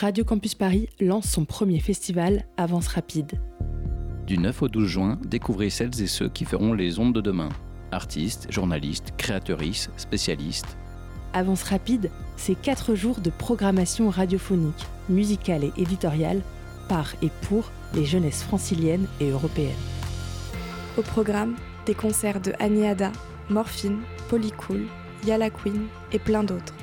Radio Campus Paris lance son premier festival Avance Rapide. Du 9 au 12 juin, découvrez celles et ceux qui feront les ondes de demain. Artistes, journalistes, créatrices, spécialistes. Avance Rapide, c'est 4 jours de programmation radiophonique, musicale et éditoriale par et pour les jeunesses franciliennes et européennes. Au programme, des concerts de Annie Ada, Morphine, Polycool, Yala Queen et plein d'autres.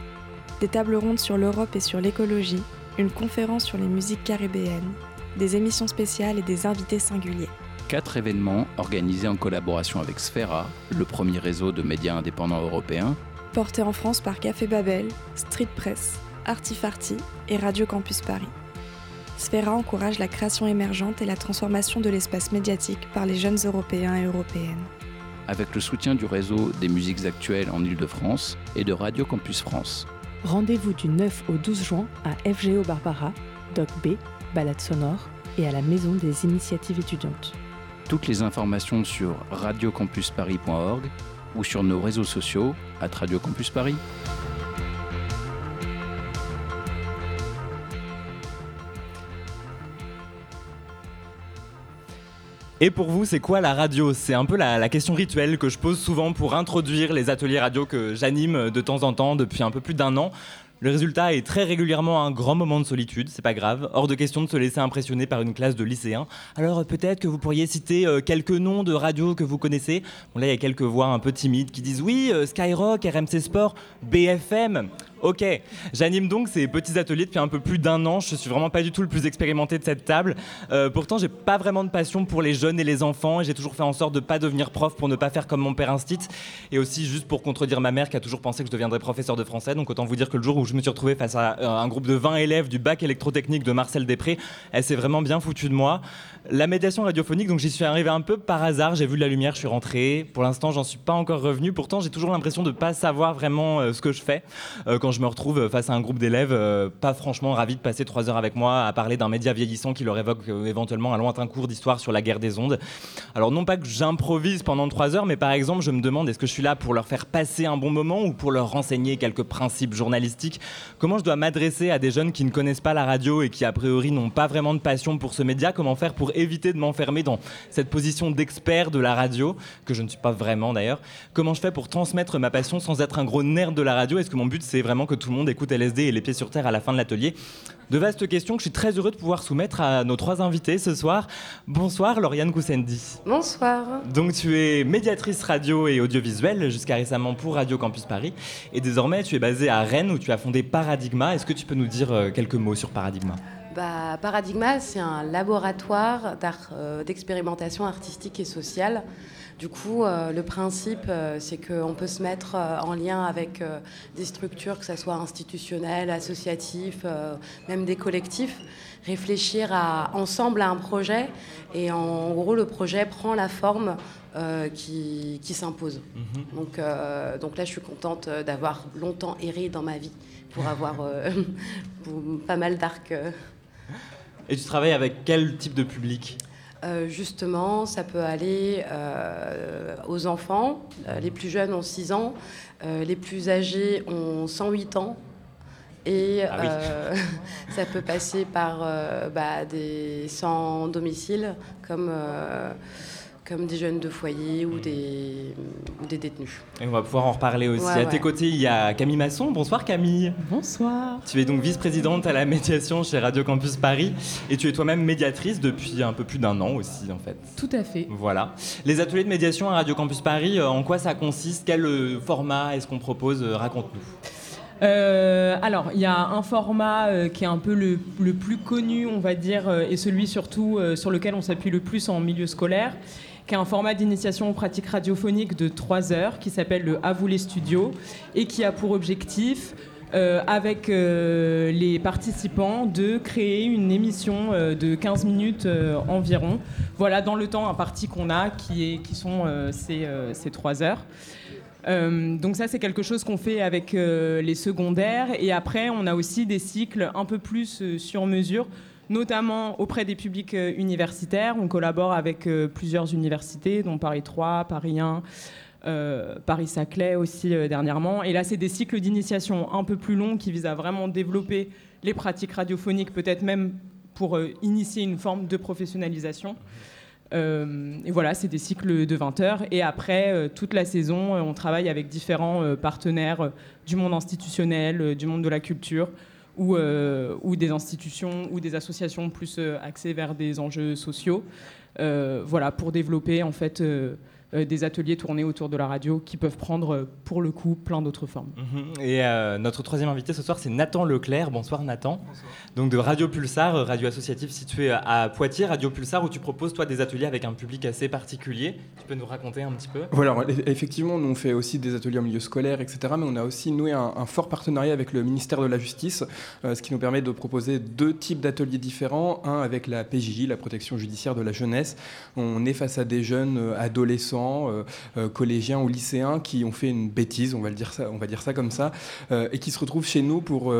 Des tables rondes sur l'Europe et sur l'écologie, une conférence sur les musiques caribéennes, des émissions spéciales et des invités singuliers. Quatre événements organisés en collaboration avec Sfera, le premier réseau de médias indépendants européens, portés en France par Café Babel, Street Press, Artifarty et Radio Campus Paris. Sfera encourage la création émergente et la transformation de l'espace médiatique par les jeunes Européens et Européennes. avec le soutien du réseau des musiques actuelles en Ile-de-France et de Radio Campus France. Rendez-vous du 9 au 12 juin à FGO Barbara, Doc B, Balade Sonore et à la Maison des Initiatives étudiantes. Toutes les informations sur radiocampusparis.org ou sur nos réseaux sociaux à Radio Campus Paris. Et pour vous, c'est quoi la radio? C'est un peu la, question rituelle que je pose souvent pour introduire les ateliers radio que j'anime de temps en temps depuis un peu plus d'un an. Le résultat est très régulièrement un grand moment de solitude, c'est pas grave. Hors de question de se laisser impressionner par une classe de lycéens. Alors euh, peut-être que vous pourriez citer euh, quelques noms de radios que vous connaissez. Bon là, il y a quelques voix un peu timides qui disent oui, euh, Skyrock, RMC Sport, BFM. Ok, j'anime donc ces petits ateliers depuis un peu plus d'un an. Je suis vraiment pas du tout le plus expérimenté de cette table. Euh, pourtant, j'ai pas vraiment de passion pour les jeunes et les enfants. Et j'ai toujours fait en sorte de pas devenir prof pour ne pas faire comme mon père instit. Et aussi juste pour contredire ma mère qui a toujours pensé que je deviendrais professeur de français. Donc autant vous dire que le jour où je me suis retrouvé face à euh, un groupe de 20 élèves du bac électrotechnique de Marcel Després, elle s'est vraiment bien foutue de moi. La médiation radiophonique, donc j'y suis arrivé un peu par hasard. J'ai vu la lumière, je suis rentré. Pour l'instant, j'en suis pas encore revenu. Pourtant, j'ai toujours l'impression de pas savoir vraiment euh, ce que je fais euh, quand je me retrouve face à un groupe d'élèves euh, pas franchement ravis de passer trois heures avec moi à parler d'un média vieillissant qui leur évoque euh, éventuellement un lointain cours d'histoire sur la guerre des ondes. Alors non pas que j'improvise pendant trois heures, mais par exemple, je me demande est-ce que je suis là pour leur faire passer un bon moment ou pour leur renseigner quelques principes journalistiques? Comment je dois m'adresser à des jeunes qui ne connaissent pas la radio et qui a priori n'ont pas vraiment de passion pour ce média? Comment faire pour éviter de m'enfermer dans cette position d'expert de la radio, que je ne suis pas vraiment d'ailleurs? Comment je fais pour transmettre ma passion sans être un gros nerd de la radio? Est-ce que mon but c'est vraiment que tout le monde écoute LSD et les pieds sur terre à la fin de l'atelier De vastes questions que je suis très heureux de pouvoir soumettre à nos trois invités ce soir. Bonsoir Lauriane Koussendi. Bonsoir. Donc tu es médiatrice radio et audiovisuelle jusqu'à récemment pour Radio Campus Paris et désormais tu es basée à Rennes où tu as fondé Paradigma. Est-ce que tu peux nous dire euh, quelques mots sur Paradigma? Bah, Paradigma, c'est un laboratoire euh, d'expérimentation artistique et sociale. Du coup, euh, le principe, euh, c'est qu'on peut se mettre euh, en lien avec des structures, que ce soit institutionnelles, associatives, même des collectifs, réfléchir à, ensemble à un projet. Et en gros, le projet prend la forme euh, qui, qui s'impose. Donc, euh, donc là, je suis contente d'avoir longtemps erré dans ma vie pour avoir euh, pour pas mal d'arcs. Et tu travailles avec quel type de public? Euh, justement, ça peut aller euh, aux enfants. Euh, les plus jeunes ont 6 ans, les plus âgés ont 108 ans. Et Ah oui. euh, ça peut passer par euh, bah, des sans domicile, comme, euh, comme des jeunes de foyer ou des, ou des détenus. Et on va pouvoir en reparler aussi. Ouais, à tes côtés, il y a Camille Masson. Bonsoir Camille. Bonsoir. Tu es donc vice-présidente à la médiation chez Radio Campus Paris et tu es toi-même médiatrice depuis un peu plus d'un an aussi en fait. Tout à fait. Voilà. Les ateliers de médiation à Radio Campus Paris, euh, en quoi ça consiste? Quel euh, format est-ce qu'on propose? Euh, Raconte-nous. Euh, alors, il y a un format euh, qui est un peu le, le plus connu, on va dire, euh, et celui surtout euh, sur lequel on s'appuie le plus en milieu scolaire, qui est un format d'initiation aux pratiques radiophoniques de 3 heures, qui s'appelle le À vous les studios, et qui a pour objectif, euh, avec euh, les participants, de créer une émission euh, de 15 minutes environ. Voilà, dans le temps imparti qu'on a, qui, est, qui sont ces, ces 3 heures. Donc ça, c'est quelque chose qu'on fait avec les secondaires. Et après, on a aussi des cycles un peu plus sur mesure, notamment auprès des publics euh, universitaires. On collabore avec euh, plusieurs universités, dont Paris 3, Paris 1, euh, Paris-Saclay aussi dernièrement. Et là, c'est des cycles d'initiation un peu plus longs qui visent à vraiment développer les pratiques radiophoniques, peut-être même pour initier une forme de professionnalisation. et voilà, c'est des cycles de 20 heures. Et après, toute la saison, on travaille avec différents partenaires du monde institutionnel, du monde de la culture, ou, ou, des institutions ou des associations plus axées vers des enjeux sociaux. voilà, pour développer en fait euh, des ateliers tournés autour de la radio qui peuvent prendre, euh, pour le coup, plein d'autres formes. Mhm. Et euh, notre troisième invité ce soir, c'est Nathan Leclerc. Bonsoir Nathan. Donc de Radio Pulsar, radio associative située à Poitiers, Radio Pulsar, où tu proposes toi des ateliers avec un public assez particulier. Tu peux nous raconter un petit peu? Voilà, effectivement, nous on fait aussi des ateliers en milieu scolaire, etc. Mais on a aussi noué un, fort partenariat avec le ministère de la Justice, ce qui nous permet de proposer deux types d'ateliers différents. Un avec la PJJ, la protection judiciaire de la jeunesse. On est face à des jeunes adolescents euh, euh, collégiens ou lycéens qui ont fait une bêtise, on va, le dire, ça, on va dire ça comme ça, euh, et qui se retrouvent chez nous pour,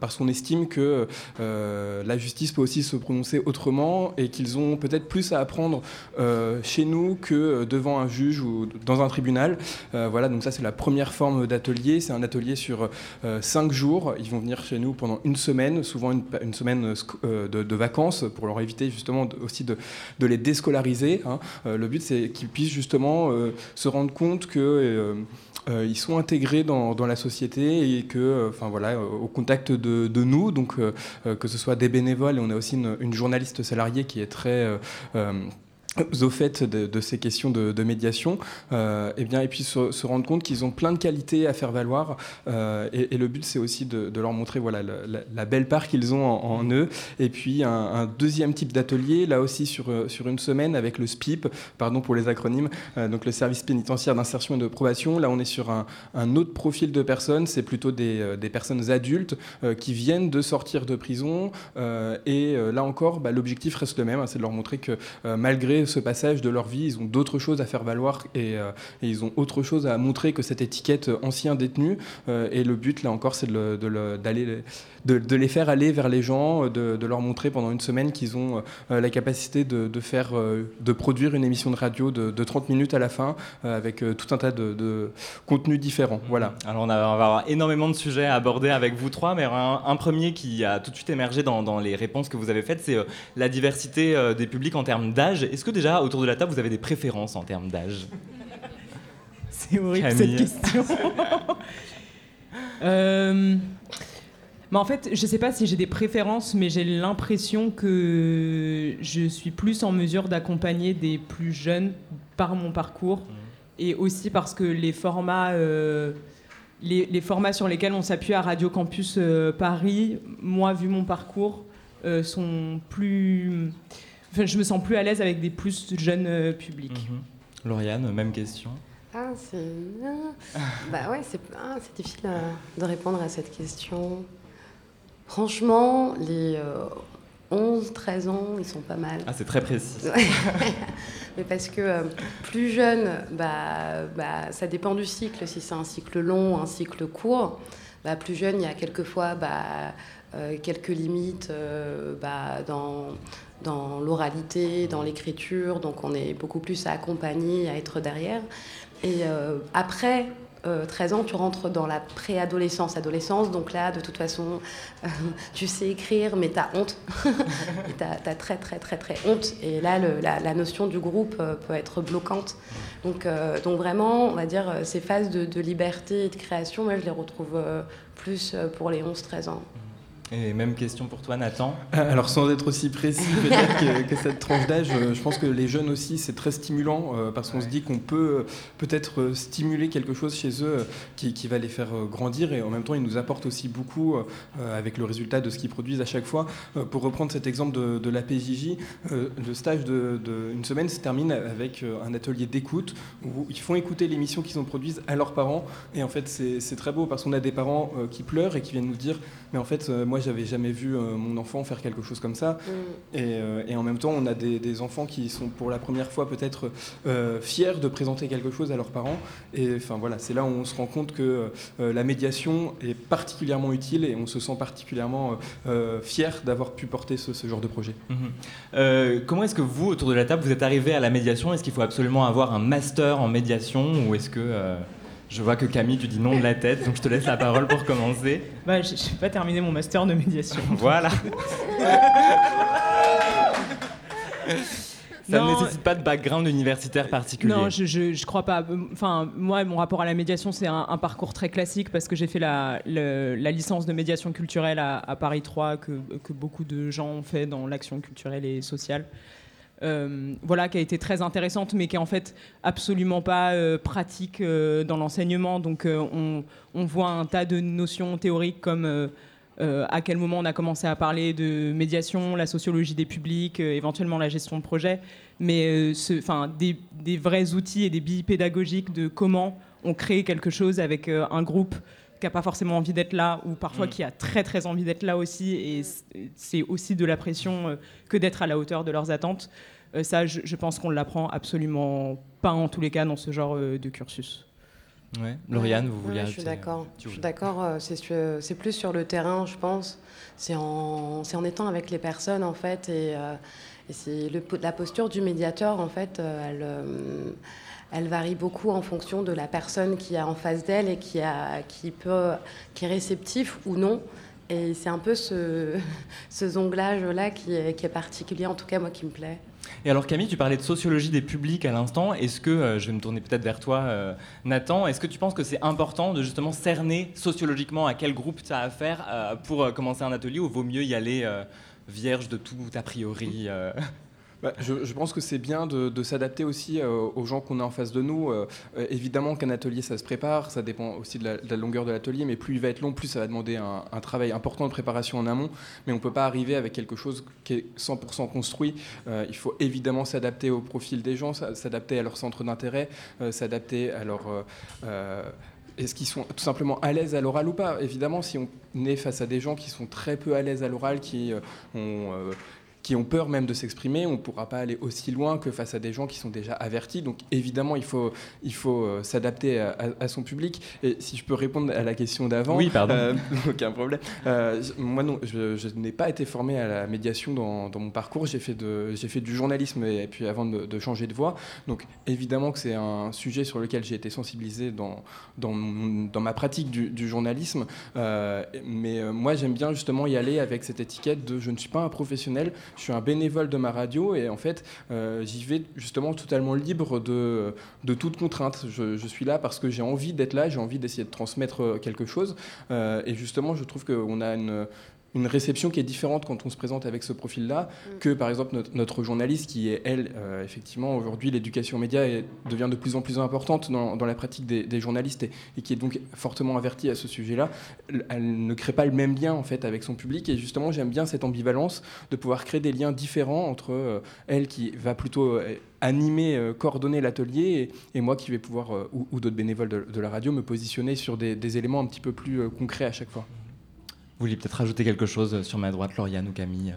parce qu'on estime que la justice peut aussi se prononcer autrement et qu'ils ont peut-être plus à apprendre chez nous que devant un juge ou dans un tribunal. voilà, donc ça c'est la première forme d'atelier. C'est un atelier sur cinq jours. Ils vont venir chez nous pendant une semaine, souvent une, semaine de, vacances, pour leur éviter justement aussi de, les déscolariser. Hein. le but c'est qu'ils puissent justement euh, se rendre compte que euh, euh, ils sont intégrés dans, la société et que, enfin voilà, au contact de, nous, donc que ce soit des bénévoles, et on a aussi une journaliste salariée qui est très au fait de, ces questions de, médiation, euh, et bien, et puis se, rendre compte qu'ils ont plein de qualités à faire valoir. Euh, et, le but, c'est aussi de, leur montrer voilà, la, belle part qu'ils ont en, eux. Et puis, un, deuxième type d'atelier, là aussi sur, sur une semaine, avec le SPIP, pardon pour les acronymes, euh, donc le service pénitentiaire d'insertion et de probation. Là, on est sur un, autre profil de personnes, c'est plutôt des, des, personnes adultes qui viennent de sortir de prison. et là encore, bah, l'objectif reste le même, hein, c'est de leur montrer que malgré ce passage de leur vie, ils ont d'autres choses à faire valoir et, euh, ils ont autre chose à montrer que cette étiquette ancien détenu. Euh, et le but, là encore, c'est de, d'aller, de, les faire aller vers les gens, de, leur montrer pendant une semaine qu'ils ont euh, la capacité de, faire, de produire une émission de radio de, 30 minutes à la fin avec tout un tas de, contenus différents. Voilà. Alors on, va avoir énormément de sujets à aborder avec vous trois, mais un, premier qui a tout de suite émergé dans, dans les réponses que vous avez faites, c'est la diversité des publics en termes d'âge. Est-ce que déjà, autour de la table, vous avez des préférences en termes d'âge? C'est horrible cette question. euh... en fait, je ne sais pas si j'ai des préférences, mais j'ai l'impression que je suis plus en mesure d'accompagner des plus jeunes par mon parcours mmh. et aussi parce que les formats, euh, les, formats sur lesquels on s'appuie à Radio Campus euh, Paris, moi, vu mon parcours, euh, sont plus je me sens plus à l'aise avec des plus jeunes euh, publics. Mhm. Lauriane, même question. Ah, c'est. bah ouais, c'est ah, difficile de répondre à cette question. Franchement, les 11, euh, 13 ans, ils sont pas mal. Ah, c'est très précis. Mais parce que plus jeune, bah, bah, ça dépend du cycle. Si c'est un cycle long, un cycle court, bah, plus jeune, il y a quelquefois bah, quelques limites bah, dans dans l'oralité, dans l'écriture, donc on est beaucoup plus à accompagner, à être derrière. Et euh, après 13 euh, ans, tu rentres dans la préadolescence, adolescence, donc là, de toute façon, euh, tu sais écrire, mais tu as honte. tu as, très, très, très, très honte. Et là, la, notion du groupe peut être bloquante. Donc, donc vraiment, on va dire, ces phases de, de, liberté et de création, moi, je les retrouve plus pour les 11-13 ans. Et même question pour toi, Nathan. Euh, alors, sans être aussi précis peut-être que, cette tranche d'âge, euh, je pense que les jeunes aussi, c'est très stimulant euh, parce qu'on se dit qu'on peut peut-être stimuler quelque chose chez eux qui, va les faire grandir et en même temps, ils nous apportent aussi beaucoup avec le résultat de ce qu'ils produisent à chaque fois. Pour reprendre cet exemple de, la PJJ, le stage d'une de, semaine se termine avec un atelier d'écoute où ils font écouter l'émission qu'ils ont produite à leurs parents. Et en fait, c'est très beau parce qu'on a des parents qui pleurent et qui viennent nous dire Mais en fait, moi, j'avais jamais vu euh, mon enfant faire quelque chose comme ça. Mm. Euh, et, en même temps, on a des, enfants qui sont pour la première fois peut-être euh, fiers de présenter quelque chose à leurs parents. Et enfin voilà, c'est là où on se rend compte que la médiation est particulièrement utile et on se sent particulièrement fier d'avoir pu porter ce, genre de projet. Mm-hmm. comment est-ce que vous, autour de la table, vous êtes arrivé à la médiation? Est-ce qu'il faut absolument avoir un master en médiation ou est-ce que Je vois que Camille, tu dis non de la tête, donc je te laisse la parole pour commencer. Bah, je n'ai pas terminé mon master de médiation. Voilà. Ça ne nécessite pas de background universitaire particulier. Non, je, je, crois pas. Enfin, moi, mon rapport à la médiation, c'est un, parcours très classique parce que j'ai fait la, la, licence de médiation culturelle à, Paris 3, que, que, beaucoup de gens ont fait dans l'action culturelle et sociale. Euh, voilà, qui a été très intéressante, mais qui est en fait absolument pas euh, pratique euh, dans l'enseignement. Donc, on, on, voit un tas de notions théoriques comme euh, à quel moment on a commencé à parler de médiation, la sociologie des publics, euh, éventuellement la gestion de projet, mais euh, des, des, vrais outils et des billes pédagogiques de comment on crée quelque chose avec un groupe qui n'a pas forcément envie d'être là, ou parfois mm. qui a très très envie d'être là aussi, et c'est aussi de la pression que d'être à la hauteur de leurs attentes. Ça, je, je pense qu'on ne l'apprend absolument pas en tous les cas dans ce genre de cursus. Ouais. Lauriane, vous vouliez Je suis d'accord. Je suis d'accord. Euh, c'est plus sur le terrain, je pense. C'est en, en étant avec les personnes, en fait. Et, euh, c'est la posture du médiateur, en fait, euh, elle, elle varie beaucoup en fonction de la personne qui est en face d'elle et qui, a, qui, peut, qui est réceptif ou non. Et c'est un peu ce, ce zonglage-là qui est, qui est particulier, en tout cas, moi, qui me plaît. Et alors Camille, tu parlais de sociologie des publics à l'instant. Est-ce que, euh, je vais me tourner peut-être vers toi euh, Nathan, est-ce que tu penses que c'est important de justement cerner sociologiquement à quel groupe tu as affaire euh, pour commencer un atelier ou vaut mieux y aller vierge de tout a priori bah, je, pense que c'est bien de, s'adapter aussi euh, aux gens qu'on a en face de nous. Euh, euh, évidemment qu'un atelier, ça se prépare, ça dépend aussi de la, longueur de l'atelier, mais plus il va être long, plus ça va demander un, travail important de préparation en amont. Mais on ne peut pas arriver avec quelque chose qui est 100% construit. il faut évidemment s'adapter au profil des gens, s'adapter à leur centre d'intérêt, s'adapter à leur est-ce qu'ils sont tout simplement à l'aise à l'oral ou pas Évidemment, si on est face à des gens qui sont très peu à l'aise à l'oral, qui ont qui ont peur même de s'exprimer. On ne pourra pas aller aussi loin que face à des gens qui sont déjà avertis. Donc évidemment, il faut, il faut euh, s'adapter à, son public. Et si je peux répondre à la question d'avant, oui, pardon. Euh, aucun problème. Euh, moi, non, je, n'ai pas été formé à la médiation dans, mon parcours. J'ai fait, de, j'ai fait du journalisme et, puis avant de, changer de voie. Donc évidemment que c'est un sujet sur lequel j'ai été sensibilisé dans, dans, dans ma pratique du, du journalisme. mais moi, j'aime bien justement y aller avec cette étiquette de je ne suis pas un professionnel, je suis un bénévole de ma radio et en fait, euh, j'y vais justement totalement libre de, de toute contrainte. Je, suis là parce que j'ai envie d'être là, j'ai envie d'essayer de transmettre quelque chose. Euh, et justement, je trouve qu'on a une, une réception qui est différente quand on se présente avec ce profil-là mm. que par exemple notre, journaliste qui est elle euh, effectivement aujourd'hui l'éducation média devient de plus en plus importante dans, la pratique des, journalistes et, qui est donc fortement avertie à ce sujet-là. Elle ne crée pas le même lien en fait avec son public et justement j'aime bien cette ambivalence de pouvoir créer des liens différents entre euh, elle qui va plutôt euh, animer, coordonner l'atelier et, moi qui vais pouvoir, ou, d'autres bénévoles de, la radio, me positionner sur des éléments un petit peu plus concrets à chaque fois. Vous vouliez peut-être rajouter quelque chose sur ma droite, Lauriane ou Camille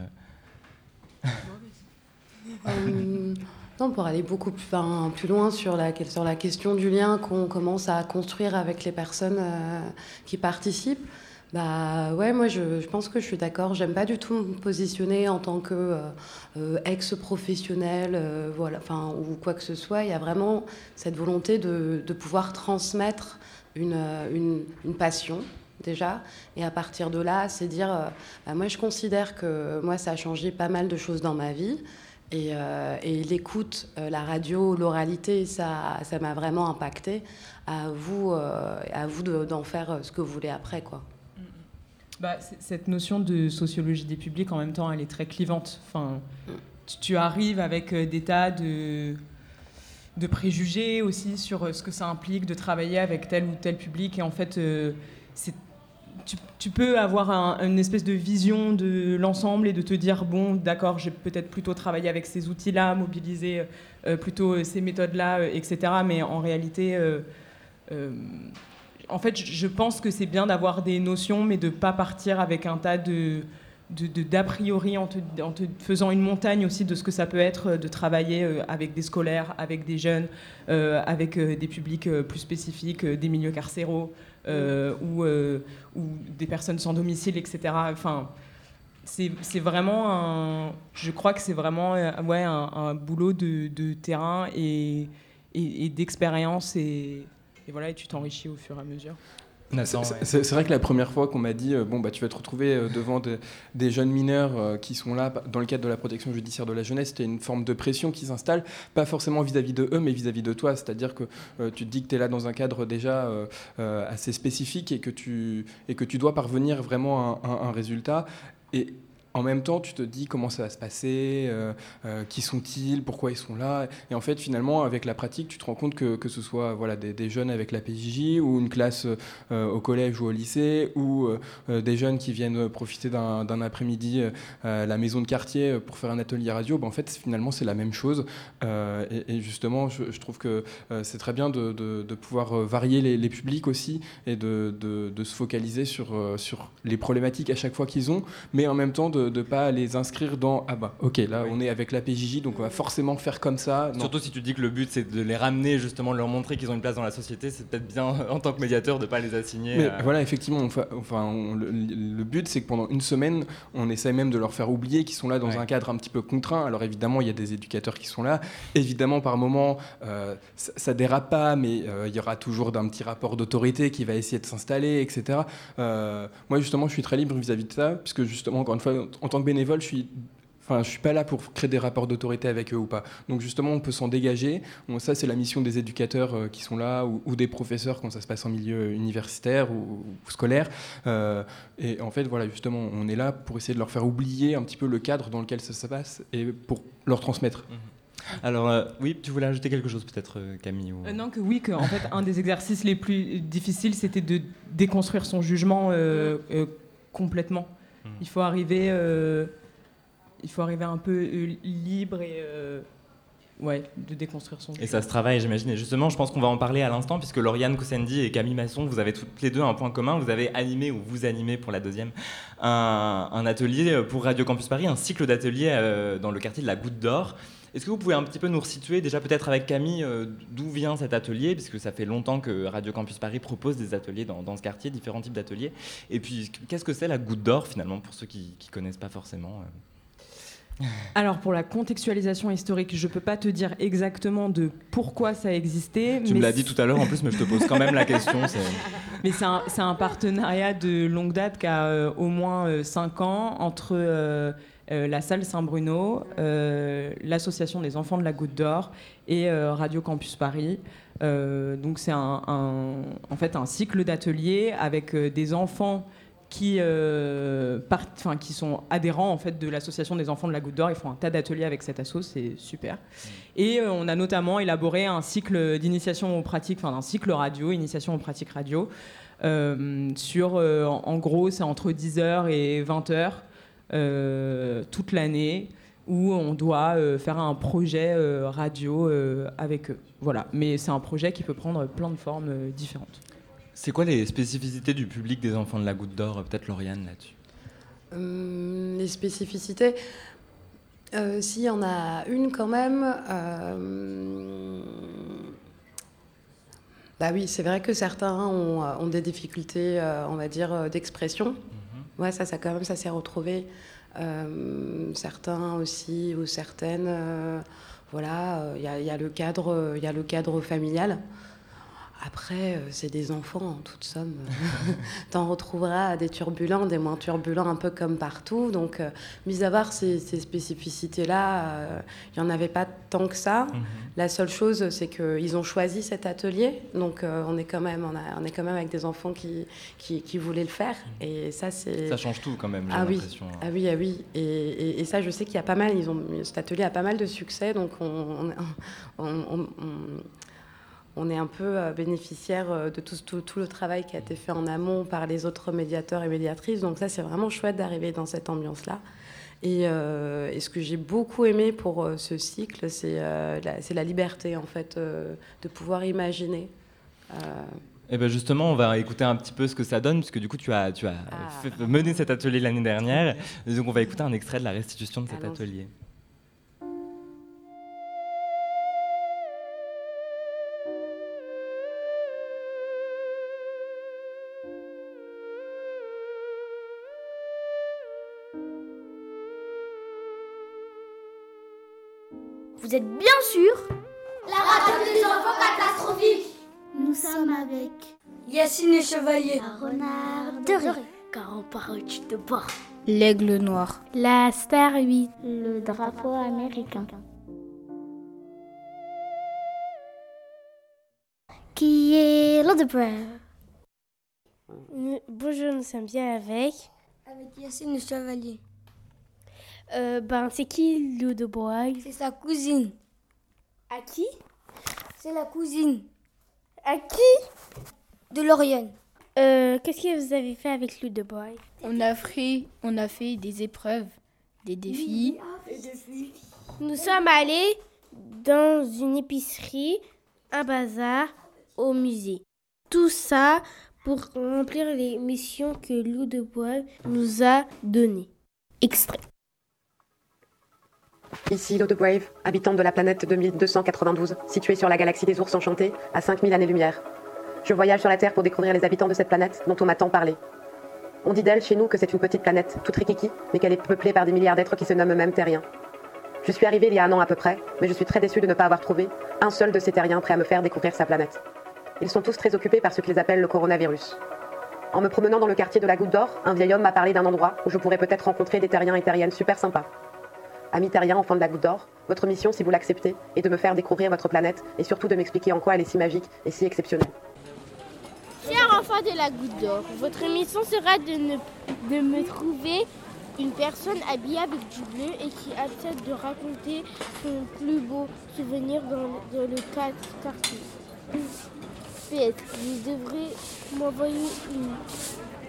euh, Non, pour aller beaucoup plus, loin sur la, question du lien qu'on commence à construire avec les personnes euh, qui participent. Bah ouais, moi je, pense que je suis d'accord. J'aime pas du tout me positionner en tant que euh, ex-professionnel, voilà, enfin ou quoi que ce soit. Il y a vraiment cette volonté de, pouvoir transmettre une passion, déjà. Et à partir de là, c'est dire, euh, bah, moi je considère que moi ça a changé pas mal de choses dans ma vie. Et, euh, l'écoute, euh, la radio, l'oralité, ça, ça m'a vraiment impacté. À vous, à vous d'en faire ce que vous voulez après, quoi. Bah, cette notion de sociologie des publics, en même temps, elle est très clivante. Enfin, tu, arrives avec des tas de, de préjugés aussi sur ce que ça implique de travailler avec tel ou tel public. Et en fait, c'est tu, peux avoir une espèce de vision de l'ensemble et de te dire bon, d'accord, j'ai peut-être plutôt travaillé avec ces outils-là, mobiliser euh, plutôt euh, ces méthodes-là, euh, etc. Mais en réalité, en fait, je pense que c'est bien d'avoir des notions, mais de pas partir avec un tas de d'a priori en te, faisant une montagne aussi de ce que ça peut être de travailler avec des scolaires, avec des jeunes, avec des publics plus spécifiques, des milieux carcéraux, euh, ou, euh, ou, des personnes sans domicile, etc. Enfin, c'est vraiment un. Je crois que c'est vraiment euh, ouais, un, boulot de, terrain et, d'expérience et voilà, et tu t'enrichis au fur et à mesure. C'est vrai que la première fois qu'on m'a dit euh, bon bah tu vas te retrouver euh, devant des jeunes mineurs euh, qui sont là dans le cadre de la protection judiciaire de la jeunesse, c'était une forme de pression qui s'installe, pas forcément vis-à-vis de eux mais vis-à-vis de toi, c'est-à-dire que tu te dis que tu es là dans un cadre déjà assez spécifique et que tu et que tu dois parvenir vraiment à un, un résultat. Et en même temps, tu te dis comment ça va se passer, euh, euh, qui sont-ils, pourquoi ils sont là. Et en fait, finalement, avec la pratique, tu te rends compte que, que ce soit voilà, des, jeunes avec la PJJ ou une classe euh, au collège ou au lycée ou des jeunes qui viennent profiter d'un après-midi à la maison de quartier pour faire un atelier radio, ben, en fait, finalement, c'est la même chose. Et, justement, je, trouve que c'est très bien de, de, pouvoir varier les, les, publics aussi et de, de, se focaliser sur, sur les problématiques à chaque fois qu'ils ont, mais en même temps de de ne pas les inscrire dans ah bah ok là on est avec la PJJ donc on va forcément faire comme ça. Surtout si tu dis que le but c'est de les ramener justement de leur montrer qu'ils ont une place dans la société, c'est peut-être bien en tant que médiateur de ne pas les assigner. Mais voilà effectivement enfin, le, but c'est que pendant une semaine on essaie même de leur faire oublier qu'ils sont là dans un cadre un petit peu contraint. Alors évidemment il y a des éducateurs qui sont là, évidemment par moment euh, ça, dérape pas mais euh, il y aura toujours d'un petit rapport d'autorité qui va essayer de s'installer etc. Euh, moi justement je suis très libre vis-à-vis -vis de ça puisque justement encore une fois en tant que bénévole, je suis Enfin, je suis pas là pour créer des rapports d'autorité avec eux ou pas. Donc justement, on peut s'en dégager. ça, c'est la mission des éducateurs euh, qui sont là ou, des professeurs quand ça se passe en milieu universitaire ou, scolaire. Euh, et en fait, voilà, justement, on est là pour essayer de leur faire oublier un petit peu le cadre dans lequel ça se passe et pour leur transmettre. Mhm. Alors euh, oui, tu voulais ajouter quelque chose peut-être Camille ou... Non que oui, que en fait un des exercices les plus difficiles c'était de déconstruire son jugement complètement. Mm. Il faut arriver, euh, il faut arriver un peu euh, libre et euh, ouais, de déconstruire son. Et ça se travaille, j'imagine. Et justement, je pense qu'on va en parler à l'instant, puisque Lauriane Koussendi et Camille Masson, vous avez toutes les deux un point commun. Vous avez animé, ou vous animez pour la deuxième, un, un atelier pour Radio Campus Paris, un cycle d'ateliers dans le quartier de la Goutte d'Or. Est-ce que vous pouvez un petit peu nous resituer, déjà peut-être avec Camille, euh, d'où vient cet atelier? Puisque ça fait longtemps que Radio Campus Paris propose des ateliers dans, ce quartier, différents types d'ateliers. Et puis, qu'est-ce que c'est la goutte d'or, finalement, pour ceux qui ne connaissent pas forcément euh? alors pour la contextualisation historique, je ne peux pas te dire exactement de pourquoi ça existait. Tu me l'as dit tout à l'heure en plus, mais je te pose quand même la question. Mais c'est un, un, partenariat de longue date qui a euh, au moins 5 ans entre euh, la salle Saint-Bruno, euh, l'association des enfants de la Goutte d'Or et euh, Radio Campus Paris. donc c'est un, en fait un cycle d'ateliers avec des enfants qui, qui sont adhérents en fait de l'association des enfants de la Goutte d'Or. Ils font un tas d'ateliers avec cette asso, c'est super. Mmh. Et on a notamment élaboré un cycle d'initiation aux pratiques, enfin un cycle radio, initiation aux pratiques radio. sur, en gros, c'est entre 10h et 20h. Euh, toute l'année où on doit euh, faire un projet euh, radio avec eux. Voilà, mais c'est un projet qui peut prendre plein de formes différentes. C'est quoi les spécificités du public des enfants de la Goutte d'Or? Peut-être Lauriane là-dessus. Hum, les spécificités, s'il y en a une quand même. Bah oui, c'est vrai que certains ont, des difficultés, on va dire, d'expression. Ouais, ça, ça quand même, ça s'est retrouvé. Euh, certains aussi ou certaines, euh, voilà, il y, a le cadre, il y a le cadre familial. Après, euh, c'est des enfants, en toute somme. T'en retrouveras des turbulents, des moins turbulents, un peu comme partout. Donc, euh, mis à part ces, spécificités-là, il euh, n'y en avait pas tant que ça. Mhm. La seule chose, c'est qu'ils ont choisi cet atelier. Donc, on, est quand même, on, est quand même avec des enfants qui, qui, voulaient le faire. Mhm. Et ça, c'est... Ça change tout, quand même, j'ai ah oui. Hein. Ah oui, ah oui. Et, ça, je sais qu'il y a pas mal... Ils ont, cet atelier a pas mal de succès. Donc, on, on on est un peu euh, bénéficiaire euh, de tout, le travail qui a été fait en amont par les autres médiateurs et médiatrices. Donc ça, c'est vraiment chouette d'arriver dans cette ambiance-là. Et, euh, ce que j'ai beaucoup aimé pour ce cycle, c'est la, liberté, en fait, de pouvoir imaginer. Et eh ben justement, on va écouter un petit peu ce que ça donne, puisque du coup, tu as, tu as ah. mené cet atelier l'année dernière. donc, on va écouter un extrait de la restitution de cet atelier. Vous êtes bien sûr La radio des enfants catastrophiques nous sommes avec Yacine et Chevalier, un renard doré, car on parle de bord, l'aigle noir, la star 8, le drapeau américain. Qui est l'Odebrand Bonjour, nous sommes bien avec. Avec Yacine le Chevalier. Euh, ben, c'est qui Lou de Bois C'est sa cousine. À qui? C'est la cousine. À qui? De Lauriane. Euh, Qu'est-ce que vous avez fait avec Lou de Bois on a, fait, on a fait des épreuves, des défis. Des défis. Nous sommes allés dans une épicerie, un bazar, au musée. Tout ça pour remplir les missions que Lou de Bois nous a données. Extrait. Ici de Brave, habitante de la planète 2292, située sur la galaxie des ours enchantés, à 5000 années-lumière. Je voyage sur la Terre pour découvrir les habitants de cette planète dont on m'a tant parlé. On dit d'elle chez nous que c'est une petite planète, toute rikiki, mais qu'elle est peuplée par des milliards d'êtres qui se nomment eux-mêmes terriens. Je suis arrivée il y a un an à peu près, mais je suis très déçue de ne pas avoir trouvé un seul de ces terriens prêt à me faire découvrir sa planète. Ils sont tous très occupés par ce qu'ils appellent le coronavirus. En me promenant dans le quartier de la Goutte d'Or, un vieil homme m'a parlé d'un endroit où je pourrais peut-être rencontrer des terriens et terriennes super sympas. Amis enfants de la Goutte d'Or, votre mission, si vous l'acceptez, est de me faire découvrir votre planète et surtout de m'expliquer en quoi elle est si magique et si exceptionnelle. Chers enfants de la Goutte d'Or, votre mission sera de me trouver une personne habillée avec du bleu et qui accepte de raconter son plus beau souvenir dans, dans le quartier. PS, vous devrez m'envoyer une,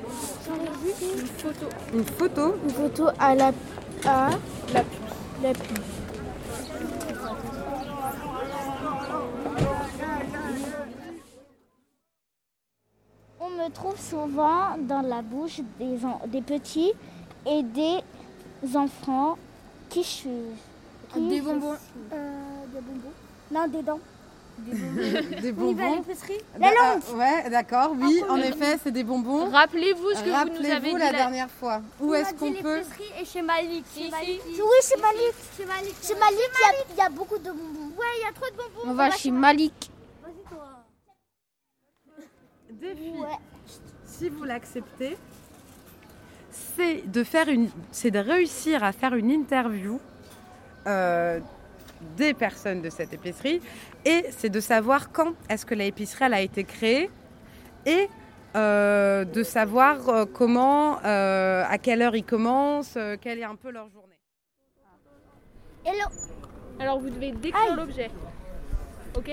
une photo. Une photo Une photo à la, à la, la pub. On me trouve souvent dans la bouche des, des petits et des enfants qui chutent. Des bonbons. Euh, des bonbons. Non, des dents. Des bonbons. des bonbons. à l'épicerie La langue. Euh, ouais, d'accord. Oui, en effet, c'est des bonbons. Rappelez-vous ce que Rappelez vous nous avez dit la, dernière fois. Où est-ce qu'on peut et chez Malik. Ici. Oui, chez Malik. Chez Malik. Chez Malik, il y, a beaucoup de bonbons. Ouais, il y a trop de bonbons. On va chez Malik. Vas-y toi. Défi. Ouais. Si vous l'acceptez, c'est de faire une, c'est de réussir à faire une interview euh, des personnes de cette épicerie et c'est de savoir quand est-ce que l'épicerie elle a été créée et euh, de savoir euh, comment, euh, à quelle heure ils commencent, euh, quelle est un peu leur journée. Hello. Alors vous devez décrire l'objet. Ok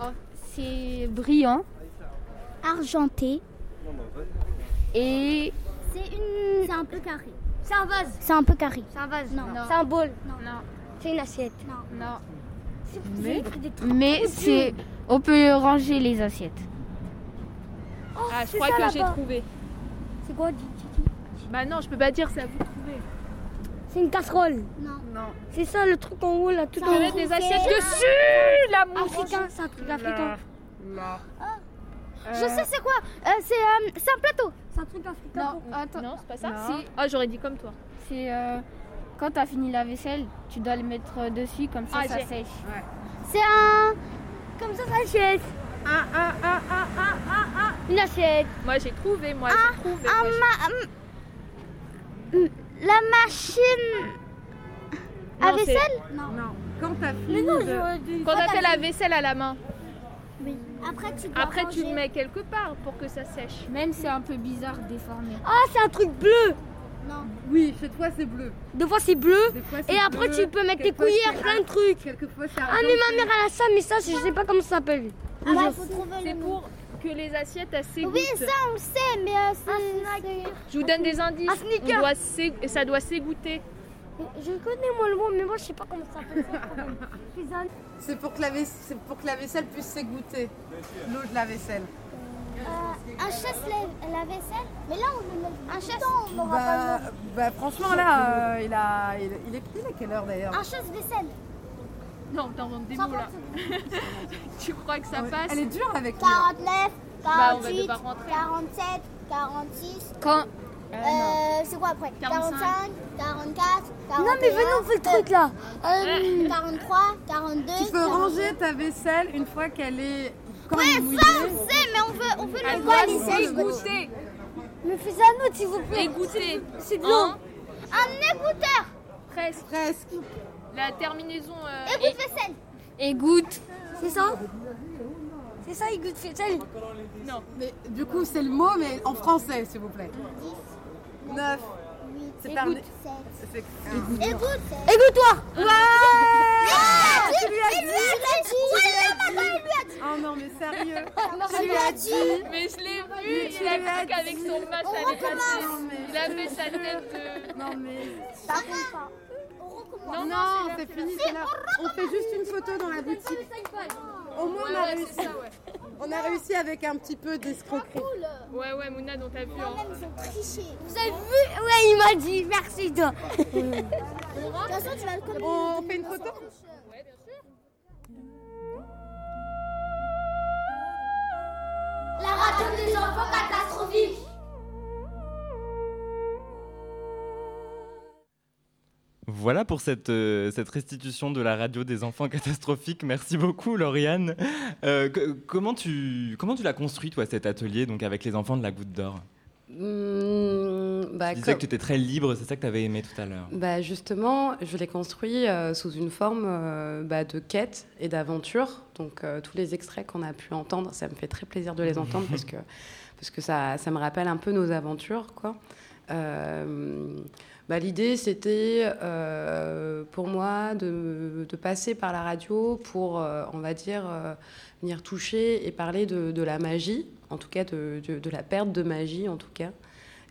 oh, C'est brillant, argenté et c'est une. C'est un peu carré. C'est un vase. C'est un peu carré. C'est un vase. Non. non. C'est un bol. Non. non. C'est une assiette. Non. Non. Mais, mais c'est. On peut ranger les assiettes. Oh, ah, je crois que j'ai trouvé. C'est quoi, Titi Bah non, je peux pas dire, c'est à vous de trouver. C'est une casserole. Non. Non. C'est ça le truc en haut là, tout Tu en haut. des assiettes dessus, la mouche. Africain, c'est un truc africain. Là. Ah. Je sais c'est quoi? Euh, C'est euh, c'est un plateau. C'est un truc africain. Non, attends. Non, c'est pas ça. Non. Ah, j'aurais dit comme toi. C'est euh, quand tu as fini la vaisselle, tu dois le mettre dessus, comme ça, Ah, ça sèche. C'est un. Comme ça, ça assiette. Ah, ah, ah, ah, ah, ah, ah. Une assiette. Moi, j'ai trouvé, moi, Ah, j'ai trouvé. un moi, j'ai- ma- La machine. À Non, c'est- vaisselle? Non. Quand t'as fini Mais non, de-. Quand t'as fait la vaisselle à la main, Oui. Après, tu dois après tu ranger. le mets quelque part pour que ça sèche. Même c'est un peu bizarre, déformé. Ah, c'est un truc bleu. Non. Oui, cette fois c'est bleu. Des fois, c'est bleu. Des fois, c'est Et après, bleu. tu peux mettre tes cuillères, c'est plein de trucs. Quelquefois c'est Ah, mais ma mère, elle a ça, mais ça, je sais pas comment ça s'appelle. Ah, bah, faut trouver C'est pour que les assiettes elles s'égouttent. Oui, ça, on le sait, mais euh, c'est. Je vous donne des indices. On doit ça doit s'égoutter. Je connais moi le mot, mais moi je sais pas comment ça s'appelle. C'est pour, que la vaisse- c'est pour que la vaisselle puisse s'égoutter. L'eau de la vaisselle. Euh, un chasse la, la vaisselle Mais là, on le met. Un chasse on n'aura Bah, pas le bah, franchement là, euh, il, a, il, il est il est quelle heure d'ailleurs Un chasse vaisselle. Non, t'inventes des mots là. tu crois que ça Ouais, passe Elle est dure avec lui. 49, Bah, on va 48, devoir rentrer. 47, 46. Quand Euh, c'est quoi après? 45. 45, 44, 41. Non, mais venez, on fait le truc là. Euh, 43, 42. Tu peux ranger ta vaisselle une fois qu'elle est quand Ouais, ça on sait, mais on veut, on veut le doit les égoutter. Mais fais à nous, s'il vous plaît. Égoutter. C'est de Hein l'eau. Un égoutteur. Presque. Presque. La terminaison. Euh, vaisselle. Égoutte. C'est ça C'est ça, égoute vaisselle. Non. Mais du coup, c'est le mot, mais en français, s'il vous plaît. 9. C'est un. Égoute. c'est- Égoute. Égoute-toi. Ouais. tu lui as Il lui a dit. Ouais, lui a dit. Oh non, mais sérieux. Tu lui as dit. Mais je l'ai vu, tu il a cru qu'avec son match On elle est passée. recommence. Il a fait sa tête de. Non, mais. Ça compte pas. Non, non, Non, c'est fini, c'est là. On fait juste une photo dans la boutique. Au moins, on a Ouais, ouais, réussi. On a réussi avec un petit peu d'escroquerie. Ouais, ouais, Mouna, on t'a vu. Hein. Ils ont triché. Vous avez vu Ouais, il m'a dit. Merci, toi. De toute façon, tu vas le. On fait une photo? Voilà pour cette, euh, cette restitution de la radio des enfants catastrophiques. Merci beaucoup, Lauriane. Euh, que- comment tu, comment tu l'as construit, toi, cet atelier, donc avec les enfants de la Goutte d'Or? Mmh, bah, Tu disais que tu étais très libre, c'est ça que tu avais aimé tout à l'heure. Bah justement, je l'ai construit euh, sous une forme euh, bah, de quête et d'aventure. Donc euh, tous les extraits qu'on a pu entendre, ça me fait très plaisir de les entendre parce que, parce que ça, ça me rappelle un peu nos aventures. Quoi. Euh, bah, L'idée, c'était euh, pour moi de, passer par la radio pour, euh, on va dire, venir toucher et parler de, la magie, en tout cas de, la perte de magie, en tout cas.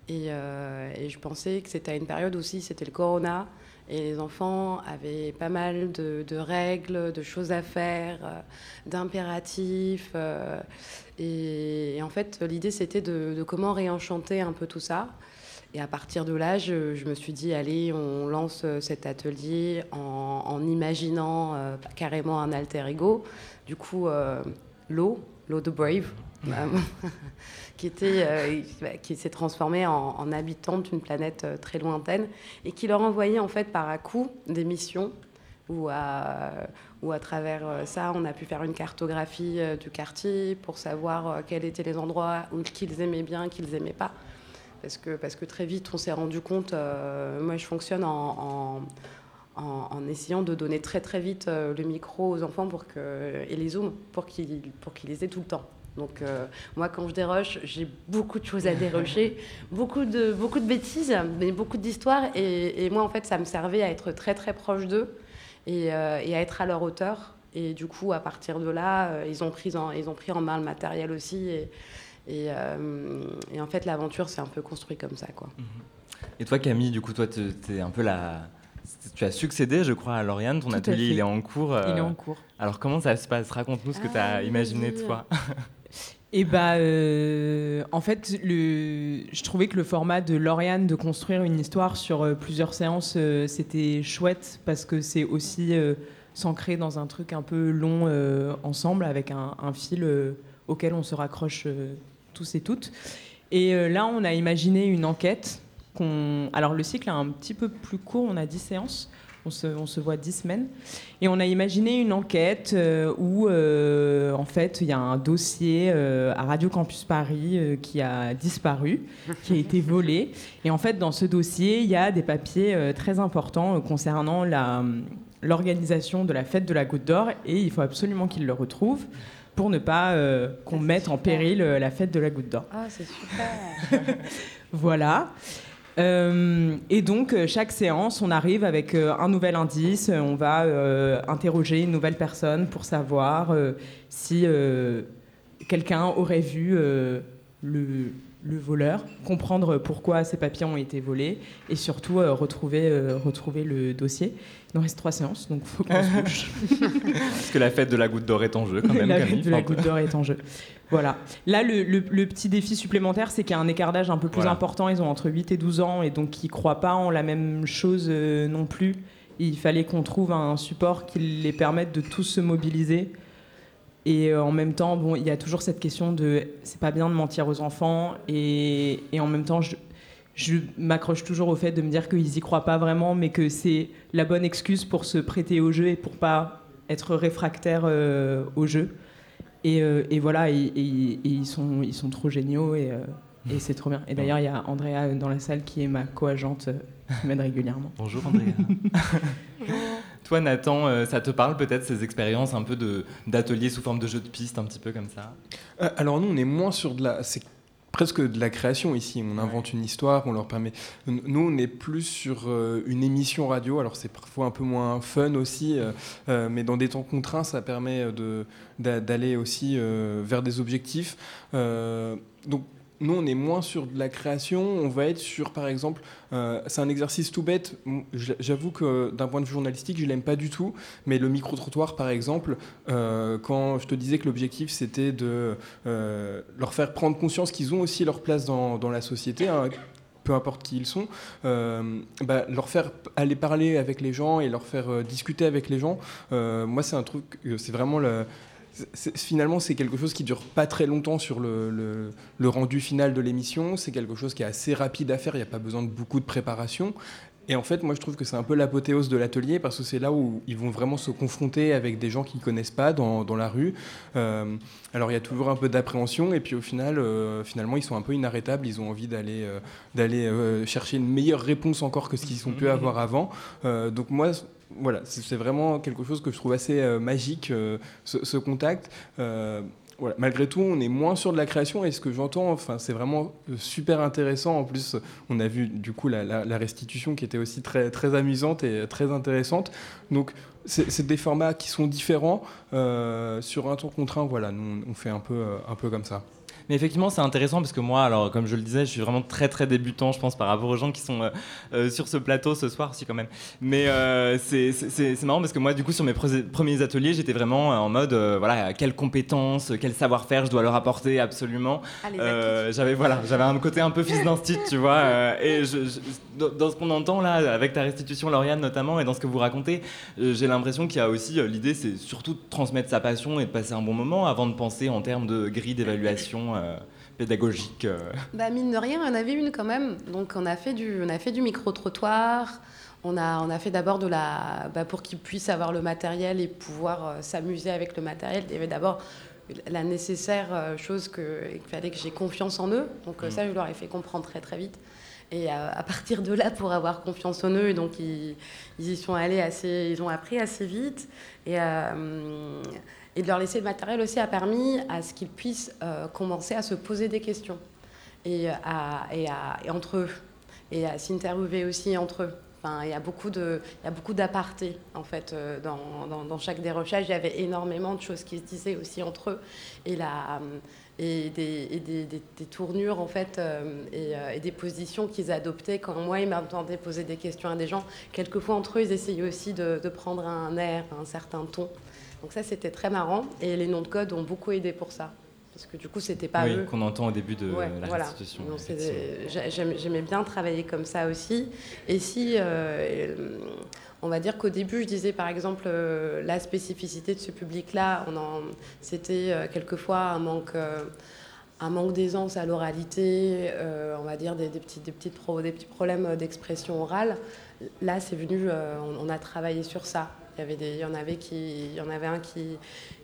Et, je pensais que c'était à une période aussi, c'était le corona, et les enfants avaient pas mal de, règles, de choses à faire, d'impératifs. et, en fait, l'idée, c'était de comment réenchanter un peu tout ça. Et à partir de là, je, je me suis dit, allez, on lance euh, cet atelier en, en imaginant euh, carrément un alter ego. Du coup, euh, l'eau, l'eau de Brave, qui, était, euh, bah, qui s'est transformée en, en habitant d'une planète très lointaine et qui leur envoyait en fait par à coup des missions où à, où à travers ça, on a pu faire une cartographie du quartier pour savoir quels étaient les endroits qu'ils aimaient bien, qu'ils n'aimaient pas. Parce que, parce que très vite, on s'est rendu compte, euh, moi je fonctionne en, en, en- en essayant de donner très très vite euh, le micro aux enfants pour que, et les zooms pour qu'ils pour qu'ils les aient tout le temps. Donc euh, moi quand je déroche, j'ai beaucoup de choses à dérocher, beaucoup de, beaucoup de bêtises, mais beaucoup d'histoires. Et, et moi en fait, ça me servait à être très très proche d'eux et, euh, et à être à leur hauteur. Et du coup, à partir de là, ils, ont pris en, ils ont pris en main le matériel aussi. Et, et, euh, et en fait, l'aventure s'est un peu construite comme ça. Quoi. Et toi, Camille, du coup, toi, tu es un peu la. Tu as succédé, je crois, à Lauriane. Ton Tout atelier, il est en cours. Il est euh, en cours. Alors, comment ça se passe? Raconte-nous ce que tu as Ah, imaginé, vas-y. toi. Et bah, euh, en fait, le, je trouvais que le format de Lauriane de construire une histoire sur euh, plusieurs séances, euh, c'était chouette parce que c'est aussi euh, s'ancrer dans un truc un peu long euh, ensemble avec un, un fil euh, auquel on se raccroche euh, tous et toutes. Et euh, là, on a imaginé une enquête. Alors, le cycle est un petit peu plus court, on a 10 séances. On se, on se voit 10 semaines. Et on a imaginé une enquête euh, où, euh, en fait, il y a un dossier euh, à Radio Campus Paris qui a disparu, qui a été volé. Et en fait, dans ce dossier, il y a des papiers très importants concernant l'organisation de la fête de la Goutte d'Or. Et il faut absolument qu'ils le retrouvent pour ne pas euh, qu'on mette en péril euh, la fête de la Goutte d'Or. Ah, c'est super Voilà. Euh, et donc, chaque séance, on arrive avec un nouvel indice. On va interroger une nouvelle personne pour savoir si quelqu'un aurait vu le, le voleur, comprendre pourquoi ces papiers ont été volés et surtout euh, retrouver, euh, retrouver le dossier. Il nous reste trois séances, donc il faut qu'on se couche. Parce que la fête de la Goutte d'Or est en jeu, quand même, la Camille. fête de la goutte d'or est en jeu. Voilà. Là, le, le- le petit défi supplémentaire, c'est qu'il y a un écart d'âge un peu plus Voilà. important. Ils ont entre 8 et 12 ans et donc ils ne croient pas en la même chose euh, non plus. Il fallait qu'on trouve un support qui les permette de tous se mobiliser. Et euh, en même temps, bon, il y a toujours cette question de c'est pas bien de mentir aux enfants. Et, et en même temps, je, je m'accroche toujours au fait de me dire qu'ils y croient pas vraiment, mais que c'est la bonne excuse pour se prêter au jeu et pour pas être réfractaire euh, au jeu. Et, euh, et voilà, et, et- et ils, sont, ils sont trop géniaux et, euh, et c'est trop bien. Et d'ailleurs, il y a Andrea dans la salle qui est ma co-agente, qui m'aide régulièrement. Bonjour Andrea. Toi Nathan, euh, ça te parle peut-être ces expériences un peu d'ateliers sous forme de jeux de piste, un petit peu comme ça? Euh, Alors nous, on est moins sur de la... C'est presque de la création ici. On invente une histoire, on leur permet... Nous, on est plus sur euh, une émission radio. Alors c'est parfois un peu moins fun aussi, euh, mais dans des temps contraints, ça permet d'aller aussi vers des objectifs. Donc nous, on est moins sur de la création, on va être sur, par exemple, euh, c'est un exercice tout bête. J'avoue que d'un point de vue journalistique, je l'aime pas du tout, mais le micro-trottoir, par exemple, euh, quand je te disais que l'objectif, c'était de euh, leur faire prendre conscience qu'ils ont aussi leur place dans, la société, hein, peu importe qui ils sont, bah, leur faire aller parler avec les gens et leur faire discuter avec les gens, moi, c'est un truc, c'est vraiment c'est- finalement, c'est quelque chose qui dure pas très longtemps sur le, le- le rendu final de l'émission. C'est quelque chose qui est assez rapide à faire. Il n'y a pas besoin de beaucoup de préparation. Et en fait, moi, je trouve que c'est un peu l'apothéose de l'atelier parce que c'est là où ils vont vraiment se confronter avec des gens qu'ils connaissent pas dans, dans la rue. Euh, alors, il y a toujours un peu d'appréhension et puis au final, euh, finalement, ils sont un peu inarrêtables. Ils ont envie d'aller euh, d'aller chercher une meilleure réponse encore que ce qu'ils ont pu avoir avant. Donc moi, voilà, c'est vraiment quelque chose que je trouve assez euh, magique, euh, ce, contact. Euh, voilà. Malgré tout, on est moins sur de la création et ce que j'entends, enfin, c'est vraiment super intéressant. En plus, on a vu du coup la, restitution qui était aussi très, très amusante et très intéressante. Donc, c'est des formats qui sont différents. sur un temps contraint, voilà, nous, on fait un peu, un peu comme ça. Mais effectivement, c'est intéressant parce que moi, alors comme je le disais, je suis vraiment très très débutant, je pense, par rapport aux gens qui sont euh, euh, sur ce plateau ce soir aussi quand même. Mais euh, c'est- marrant parce que moi, du coup, sur mes pre- premiers ateliers, j'étais vraiment euh, en mode, voilà, quelles compétences, quel savoir-faire je dois leur apporter absolument. Ah, j'avais voilà, j'avais un côté un peu fils d'instit, tu vois. et je- je- dans- ce qu'on entend là, avec ta restitution, Lauriane notamment, et dans ce que vous racontez, j'ai l'impression qu'il y a aussi l'idée, c'est surtout de transmettre sa passion et de passer un bon moment avant de penser en termes de grille d'évaluation euh, pédagogique. euh. Bah, mine de rien, on avait une quand même. Donc on a fait du, on a fait du micro-trottoir. On a, on a fait d'abord de la... bah, pour qu'ils puissent avoir le matériel et pouvoir euh, s'amuser avec le matériel. Il y avait d'abord la nécessaire chose qu'il fallait que j'ai confiance en eux. Donc ça, je leur ai fait comprendre très très vite. Et à partir de là, pour avoir confiance en eux, donc ils, ils y sont allés assez, ils ont appris assez vite. Et, et de leur laisser le matériel aussi a permis à ce qu'ils puissent euh, commencer à se poser des questions et, à, et, à- entre eux et à s'interviewer aussi entre eux. Enfin, il y a beaucoup de, il y a beaucoup d'apartés en fait euh, dans, dans, chaque des recherches. Il y avait énormément de choses qui se disaient aussi entre eux et la et des, et des, des- tournures en fait euh, et, euh, des positions qu'ils adoptaient quand moi ils m'entendaient poser des questions à des gens. Quelquefois entre eux ils essayaient aussi de prendre un air, un certain ton. Donc ça c'était très marrant et les noms de code ont beaucoup aidé pour ça parce que du coup c'était pas Oui, eux. qu'on entend au début de Ouais, la voilà. restitution. J'aimais bien travailler comme ça aussi. Et si, euh, on va dire qu'au début, je disais par exemple euh, la spécificité de ce public-là, c'était euh, quelquefois un manque. un manque d'aisance à l'oralité, euh, on va dire des, des petits, des, petites pro- des petits problèmes d'expression orale. Là, c'est venu, euh, on, on a travaillé sur ça. Il y, avait des, il y en avait qui, il y en avait un qui,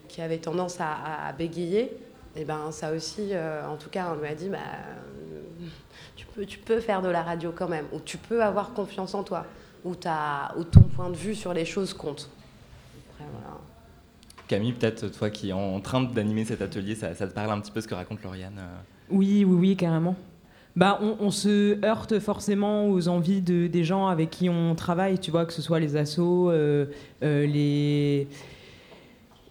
qui avait tendance à, à- à bégayer. Et ben ça aussi, euh, en tout cas, on lui a dit, bah, tu, peux, tu peux faire de la radio quand même, ou tu peux avoir confiance en toi, ou, t'as- ou ton point de vue sur les choses compte. Après, voilà. Camille, peut-être toi qui es en train d'animer cet atelier, ça, ça te parle un petit peu ce que raconte Lauriane euh. Oui, oui, oui, carrément. Bah, on, on se heurte forcément aux envies de, des gens avec qui on travaille, tu vois, que ce soit les assos, euh, euh, les,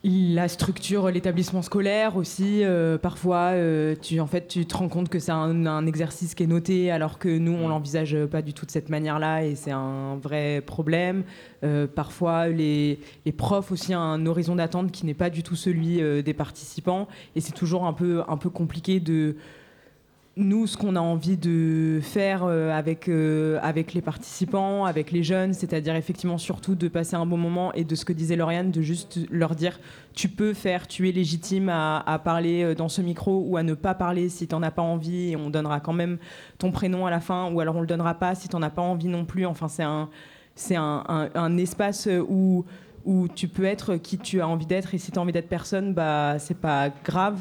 la structure, l'établissement scolaire aussi. euh, parfois, euh, tu, en fait, tu te rends compte que c'est un, un exercice qui est noté, alors que nous, on l'envisage pas du tout de cette manière-là, et c'est un vrai problème. Euh, parfois, les, les profs aussi ont un horizon d'attente qui n'est pas du tout celui des participants, et c'est toujours un peu, un peu compliqué de nous, ce qu'on a envie de faire euh, avec, euh, avec les participants, avec les jeunes, c'est-à-dire effectivement surtout de passer un bon moment et de ce que disait Lauriane, de juste leur dire tu peux faire, tu es légitime à, parler euh, dans ce micro ou à ne pas parler si tu n'en as pas envie et on donnera quand même ton prénom à la fin ou alors on le donnera pas si tu n'en as pas envie non plus. Enfin, c'est un, c'est un, un- un espace où où tu peux être qui tu as envie d'être et si tu as envie d'être personne, bah c'est pas grave.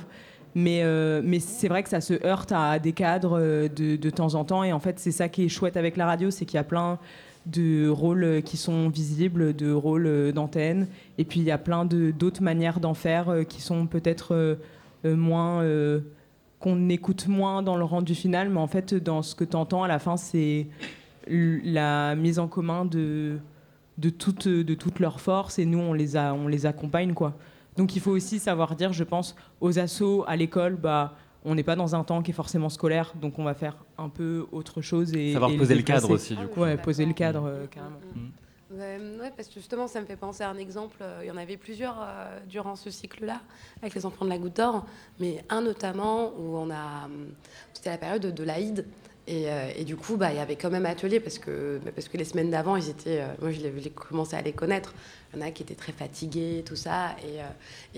Mais, euh, mais c'est vrai que ça se heurte à des cadres euh, de, de temps en temps. Et en fait, c'est ça qui est chouette avec la radio, c'est qu'il y a plein de rôles qui sont visibles, de rôles d'antenne. Et puis, il y a plein d'autres manières d'en faire euh, qui sont peut-être moins... qu'on écoute moins dans le rendu final. Mais en fait, dans ce que tu entends à la fin, c'est la mise en commun de, de, toutes, de toutes leurs forces. Et nous, on les, a, on les accompagne, quoi. Donc il faut aussi savoir dire, je pense, aux assos, à l'école, bah, on n'est pas dans un temps qui est forcément scolaire, donc on va faire un peu autre chose. Et, savoir poser le cadre aussi, du coup. Ouais, poser le cadre, euh, carrément. Mm. Ouais, parce que justement, ça me fait penser à un exemple. Euh, il y en avait plusieurs euh, durant ce cycle-là, avec les enfants de la Goutte d'Or, mais un notamment où on a. C'était la période de l'Aïd. Euh, et, du coup, bah, il y avait quand même atelier parce que, bah, parce que les semaines d'avant, ils étaient, euh, moi, j'ai commencé à les connaître. Il y en a qui étaient très fatigués, tout ça. Et,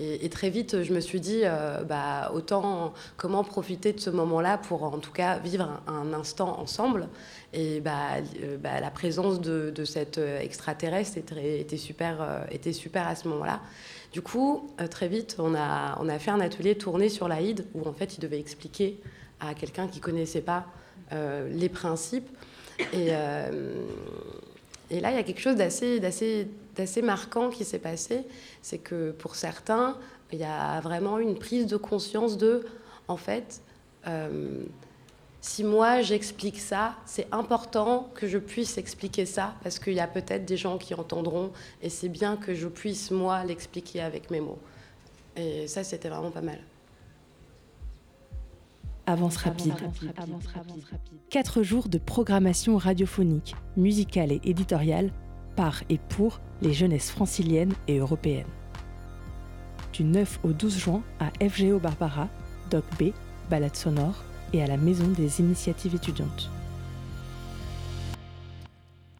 euh, très vite, je me suis dit, bah, autant comment profiter de ce moment-là pour en tout cas vivre un, instant ensemble. Et bah, bah, la présence de, de cet extraterrestre était, super, était super à ce moment-là. Du coup, très vite, on a, on a fait un atelier tourné sur l'Aïd où en fait, il devait expliquer à quelqu'un qui connaissait pas les principes. Et, euh, et, là, il y a quelque chose d'assez, d'assez, d'assez marquant qui s'est passé. C'est que pour certains, il y a vraiment une prise de conscience de, en fait, euh, si moi j'explique ça, c'est important que je puisse expliquer ça parce qu'il y a peut-être des gens qui entendront et c'est bien que je puisse moi l'expliquer avec mes mots. Et ça, c'était vraiment pas mal. Avance rapide. Quatre jours de programmation radiophonique, musicale et éditoriale par et pour les jeunesses franciliennes et européennes. Du 9 au 12 juin à FGO Barbara, Doc B, Balade sonore et à la Maison des initiatives étudiantes.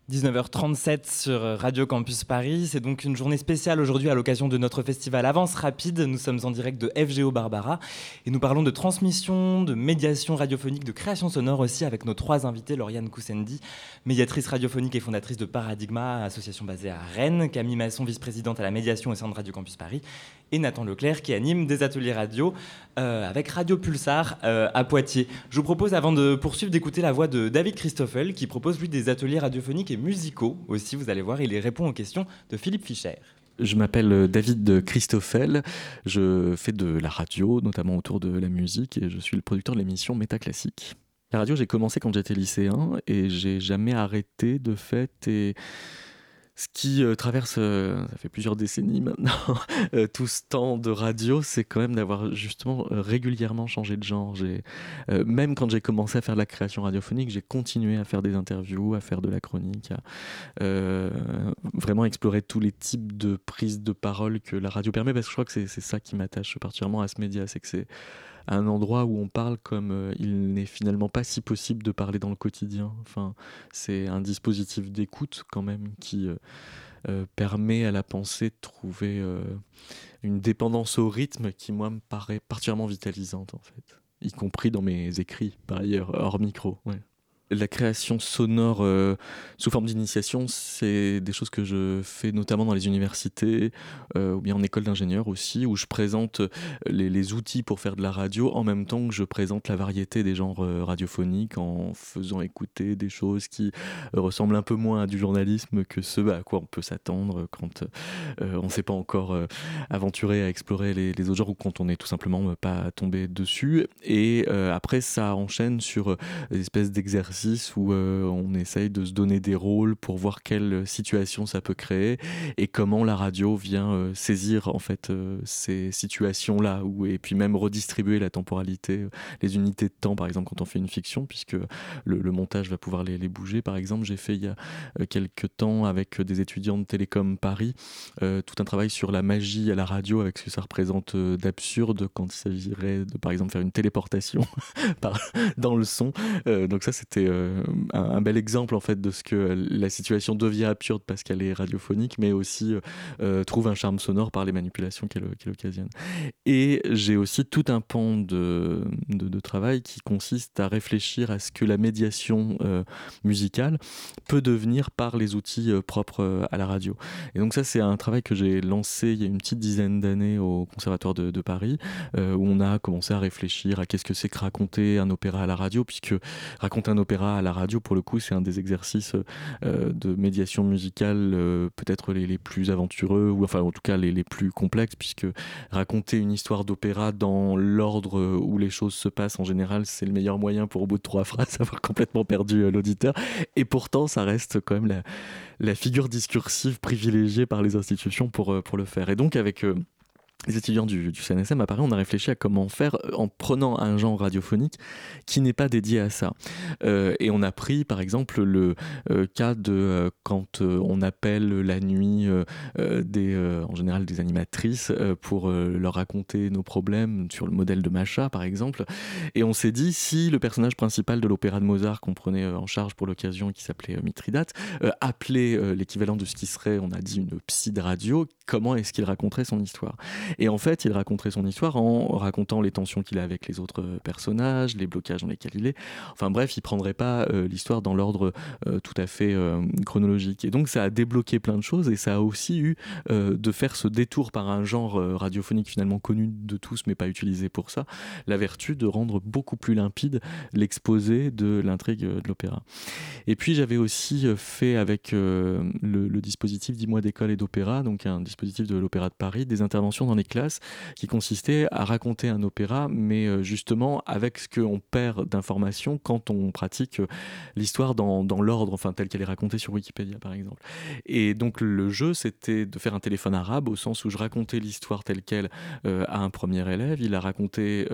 19h37 sur Radio Campus Paris. C'est donc une journée spéciale aujourd'hui à l'occasion de notre festival Avance Rapide. Nous sommes en direct de FGO Barbara et nous parlons de transmission, de médiation radiophonique, de création sonore aussi avec nos trois invités, Lauriane Koussendi, médiatrice radiophonique et fondatrice de Paradigma, association basée à Rennes, Camille Masson, vice-présidente à la médiation au sein de Radio Campus Paris, et Nathan Leclerc qui anime des ateliers radio euh, avec Radio Pulsar euh, à Poitiers. Je vous propose avant de poursuivre d'écouter la voix de David Christoffel qui propose lui des ateliers radiophoniques et musicaux aussi, vous allez voir, il répond aux questions de Philippe Fischer. Je m'appelle David Christoffel, je fais de la radio, notamment autour de la musique, et je suis le producteur de l'émission Métaclassique. La radio, j'ai commencé quand j'étais lycéen et j'ai jamais arrêté de fait. Et ce qui euh, traverse, euh, ça fait plusieurs décennies maintenant, euh, tout ce temps de radio, c'est quand même d'avoir justement régulièrement changé de genre. même quand j'ai commencé à faire de la création radiophonique, j'ai continué à faire des interviews, à faire de la chronique, à vraiment explorer tous les types de prises de parole que la radio permet, parce que je crois que c'est ça qui m'attache particulièrement à ce média, c'est que c'est un endroit où on parle comme euh, il n'est finalement pas si possible de parler dans le quotidien. Enfin, c'est un dispositif d'écoute quand même qui euh, euh, permet à la pensée de trouver une dépendance au rythme qui moi me paraît particulièrement vitalisante en fait, y compris dans mes écrits par ailleurs hors micro. La création sonore euh, sous forme d'initiation, c'est des choses que je fais notamment dans les universités euh, ou bien en école d'ingénieur aussi, où je présente les, outils pour faire de la radio en même temps que je présente la variété des genres euh, radiophoniques en faisant écouter des choses qui ressemblent un peu moins à du journalisme que ce à quoi on peut s'attendre quand on ne s'est pas encore aventuré à explorer les, les, autres genres ou quand on n'est tout simplement pas tombé dessus. Et après, ça enchaîne sur des espèces d'exercices où euh, on essaye de se donner des rôles pour voir quelle situation ça peut créer et comment la radio vient euh, saisir en fait euh, ces situations-là et puis même redistribuer la temporalité, les unités de temps par exemple quand on fait une fiction puisque le, montage va pouvoir les, bouger. Par exemple, j'ai fait il y a quelques temps avec des étudiants de Télécom Paris tout un travail sur la magie à la radio avec ce que ça représente d'absurde quand il s'agirait de par exemple faire une téléportation dans le son. donc ça c'était c'est un, bel exemple en fait de ce que la situation devient absurde parce qu'elle est radiophonique, mais aussi trouve un charme sonore par les manipulations qu'elle occasionne. Et j'ai aussi tout un pan de, de, travail qui consiste à réfléchir à ce que la médiation musicale peut devenir par les outils propres à la radio. Et donc ça, c'est un travail que j'ai lancé il y a une petite dizaine d'années au Conservatoire de, de Paris, où on a commencé à réfléchir à qu'est-ce que c'est que raconter un opéra à la radio, puisque raconter un opéra à la radio, pour le coup, c'est un des exercices euh, de médiation musicale euh, peut-être les, plus aventureux, ou enfin en tout cas les, plus complexes, puisque raconter une histoire d'opéra dans l'ordre où les choses se passent, en général, c'est le meilleur moyen pour au bout de trois phrases avoir complètement perdu euh, l'auditeur. Et pourtant, ça reste quand même la, la, figure discursive privilégiée par les institutions pour, pour le faire. Et donc avec les étudiants du, CNSM, à Paris, on a réfléchi à comment faire euh, en prenant un genre radiophonique qui n'est pas dédié à ça. Euh, et on a pris, par exemple, le euh, cas de quand on appelle la nuit des, en général des animatrices pour leur raconter nos problèmes sur le modèle de Macha, par exemple. Et on s'est dit, si le personnage principal de l'opéra de Mozart qu'on prenait en charge pour l'occasion, qui s'appelait Mithridate, appelait l'équivalent de ce qui serait, on a dit, une psy de radio, comment est-ce qu'il raconterait son histoire? Et en fait, il raconterait son histoire en racontant les tensions qu'il a avec les autres personnages, les blocages dans lesquels il est. Enfin bref, il prendrait pas euh, l'histoire dans l'ordre euh, tout à fait euh, chronologique. Et donc ça a débloqué plein de choses et ça a aussi eu de faire ce détour par un genre radiophonique finalement connu de tous mais pas utilisé pour ça, la vertu de rendre beaucoup plus limpide l'exposé de l'intrigue de l'opéra. Et puis j'avais aussi fait avec le, le dispositif 10 mois d'école et d'opéra, donc un dispositif de l'Opéra de Paris, des interventions dans les classes qui consistait à raconter un opéra, mais euh, justement avec ce qu'on perd d'informations quand on pratique euh, l'histoire dans, dans l'ordre, enfin tel qu'elle est racontée sur Wikipédia par exemple. Et donc le jeu, c'était de faire un téléphone arabe au sens où je racontais l'histoire telle qu'elle euh, à un premier élève, il a raconté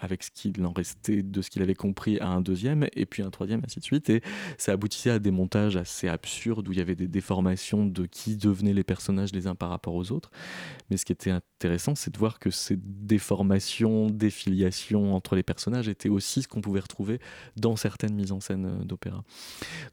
avec ce qu'il en restait de ce qu'il avait compris à un deuxième, et puis un troisième, ainsi de suite. Et ça aboutissait à des montages assez absurdes où il y avait des déformations de qui devenaient les personnages les uns par rapport aux autres. Mais ce qui était intéressant, c'est de voir que ces déformations, défiliations entre les personnages étaient aussi ce qu'on pouvait retrouver dans certaines mises en scène euh, d'opéra.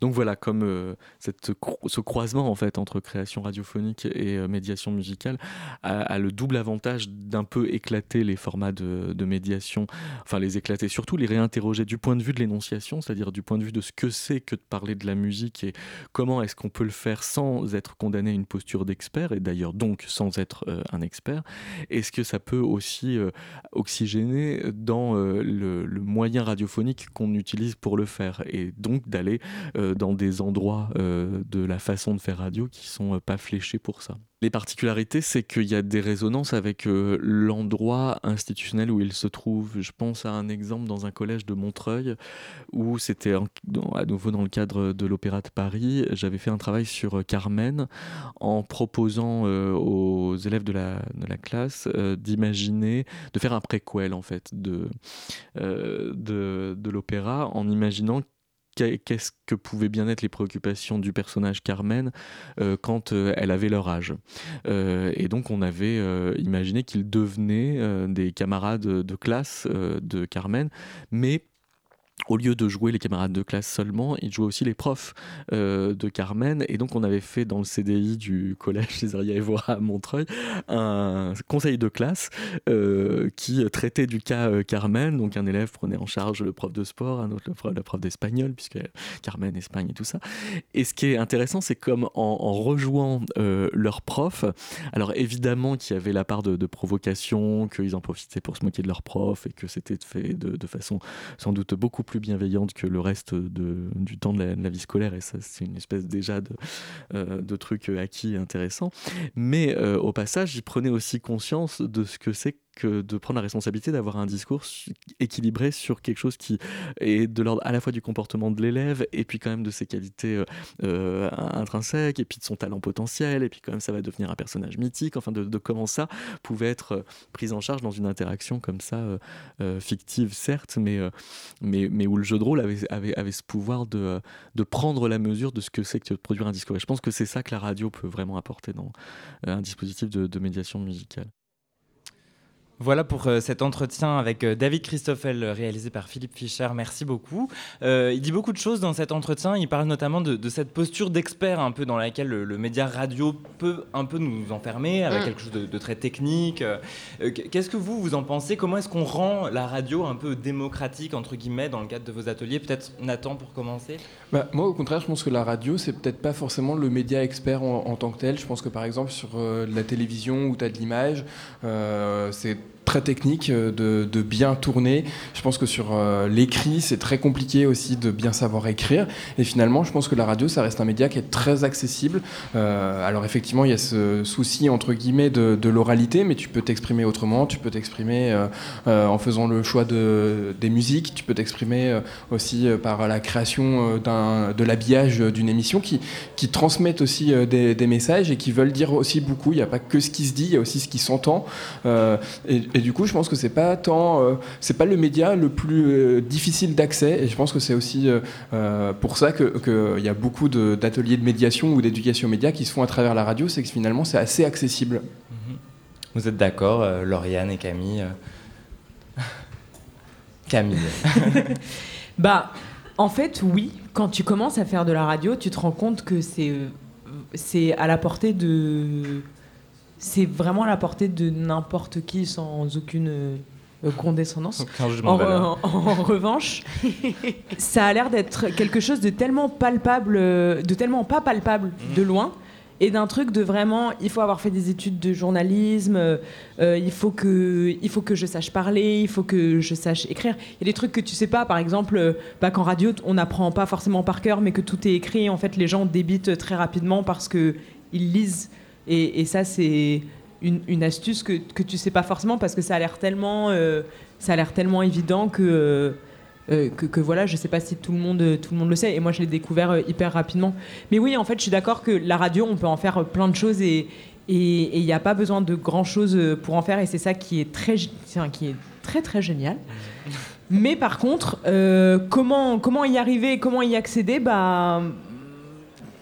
Donc voilà, comme euh, cette, ce croisement en fait entre création radiophonique et euh, médiation musicale a, le double avantage d'un peu éclater les formats de, de, médiation, enfin les éclater, surtout les réinterroger du point de vue de l'énonciation, c'est-à-dire du point de vue de ce que c'est que de parler de la musique et comment est-ce qu'on peut le faire sans être condamné à une posture d'expert et d'ailleurs donc sans être un expert Est-ce que ça peut aussi euh, oxygéner dans euh, le, moyen radiophonique qu'on utilise pour le faire et donc d'aller euh, dans des endroits de la façon de faire radio qui sont pas fléchés pour ça? Les particularités, c'est qu'il y a des résonances avec euh, l'endroit institutionnel où il se trouve. Je pense à un exemple dans un collège de Montreuil, où c'était à nouveau dans le cadre de l'Opéra de Paris. J'avais fait un travail sur euh, Carmen en proposant euh, aux élèves de la, classe d'imaginer, de faire un préquel en fait de, de l'opéra en imaginant qu'est-ce que pouvaient bien être les préoccupations du personnage Carmen euh, quand euh, elle avait leur âge. Euh, et donc on avait imaginé qu'ils devenaient des camarades de classe de Carmen, mais au lieu de jouer les camarades de classe seulement, il jouait aussi les profs euh, de Carmen. Et donc, on avait fait dans le CDI du collège Césaria Evora à Montreuil un conseil de classe euh, qui traitait du cas euh, Carmen. Donc, un élève prenait en charge le prof de sport, un autre le prof, prof d'espagnol, puisque Carmen, Espagne et tout ça. Et ce qui est intéressant, c'est comme en, en rejouant leurs profs, alors évidemment qu'il y avait la part de, provocation, qu'ils en profitaient pour se moquer de leurs profs et que c'était fait de, de façon sans doute beaucoup plus bienveillante que le reste de, du temps de la, vie scolaire. Et ça c'est une espèce déjà de, euh, de truc acquis intéressant. Mais euh, au passage j'y prenais aussi conscience de ce que c'est de prendre la responsabilité d'avoir un discours équilibré sur quelque chose qui est de l'ordre à la fois du comportement de l'élève et puis quand même de ses qualités euh, euh, intrinsèques et puis de son talent potentiel et puis quand même ça va devenir un personnage mythique, enfin de, comment ça pouvait être euh, pris en charge dans une interaction comme ça, fictive certes, mais, mais, mais où le jeu de rôle avait, avait, avait ce pouvoir de, de prendre la mesure de ce que c'est que de produire un discours. Et je pense que c'est ça que la radio peut vraiment apporter dans un dispositif de médiation musicale. Voilà pour euh, cet entretien avec euh, David Christoffel, euh, réalisé par Philippe Fischer. Merci beaucoup. Euh, il dit beaucoup de choses dans cet entretien. Il parle notamment de, de cette posture d'expert un peu dans laquelle le, le média radio peut un peu nous enfermer avec Mm. quelque chose de, de très technique. Qu'est-ce que vous, vous en pensez? Comment est-ce qu'on rend la radio un peu démocratique, entre guillemets, dans le cadre de vos ateliers? Peut-être Nathan pour commencer Bah, moi, au contraire, je pense que la radio, c'est peut-être pas forcément le média expert en, en tant que tel. Je pense que par exemple, sur euh, la télévision où tu as de l'image, euh, c'est très technique euh, de, bien tourner. Je pense que sur euh, l'écrit, c'est très compliqué aussi de bien savoir écrire. Et finalement, je pense que la radio, ça reste un média qui est très accessible. Euh, alors effectivement, il y a ce souci, entre guillemets, de, l'oralité, mais tu peux t'exprimer autrement. Tu peux t'exprimer en faisant le choix de, des musiques. Tu peux t'exprimer aussi par la création de l'habillage d'une émission qui, qui transmettent aussi des, messages et qui veulent dire aussi beaucoup. Il n'y a pas que ce qui se dit, il y a aussi ce qui s'entend. Du coup, je pense que c'est pas tant, euh, c'est pas le média le plus euh, difficile d'accès. Et je pense que c'est aussi euh, pour ça que qu'il y a beaucoup de- d'ateliers de, médiation ou d'éducation aux médias qui se font à travers la radio. C'est que finalement, c'est assez accessible. Vous êtes d'accord, euh, Lauriane et Camille Camille. Bah, en fait, oui. Quand tu commences à faire de la radio, tu te rends compte que c'est c'est à la portée de c'est vraiment à la portée de n'importe qui sans aucune euh, condescendance. Aucun jugement En, revanche, ça a l'air d'être quelque chose de tellement palpable, euh, de tellement pas palpable de loin. Et d'un truc de vraiment, il faut avoir fait des études de journalisme, euh, euh, il, faut que, il faut que je sache parler, il faut que je sache écrire. Il y a des trucs que tu sais pas, par exemple, euh, bah, qu'en radio, on n'apprend pas forcément par cœur, mais que tout est écrit. En fait, les gens débitent très rapidement parce qu'ils lisent. Et, et ça, c'est une, une astuce que, que tu sais pas forcément parce que ça a l'air tellement, euh, ça a l'air tellement évident que, euh, euh, que, que voilà, je sais pas si tout le monde, tout le monde le sait. Et moi, je l'ai découvert euh, hyper rapidement. Mais oui, en fait, je suis d'accord que la radio, on peut en faire plein de choses et et il n'y a pas besoin de grand chose pour en faire. Et c'est ça qui est très, qui est très très génial. Mais par contre, euh, comment, comment y arriver, comment y accéder, bah,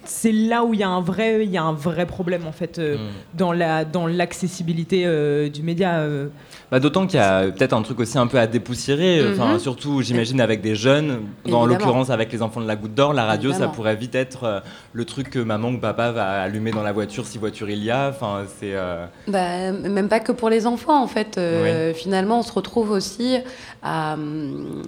c'est là où il y a un vrai, il y a un vrai problème en fait euh, dans la, dans l'accessibilité euh, du média. euh. Bah, D'autant qu'il y a peut-être un truc aussi un peu à dépoussiérer, enfin, Mhm. surtout j'imagine avec des jeunes, dans l'occurrence avec les enfants de la goutte d'or, la radio Évidemment. ça pourrait vite être euh, le truc que maman ou papa va allumer dans la voiture si voiture il y a, enfin c'est... euh, Bah, même pas que pour les enfants, en fait. Euh, Finalement, on se retrouve aussi à, hum,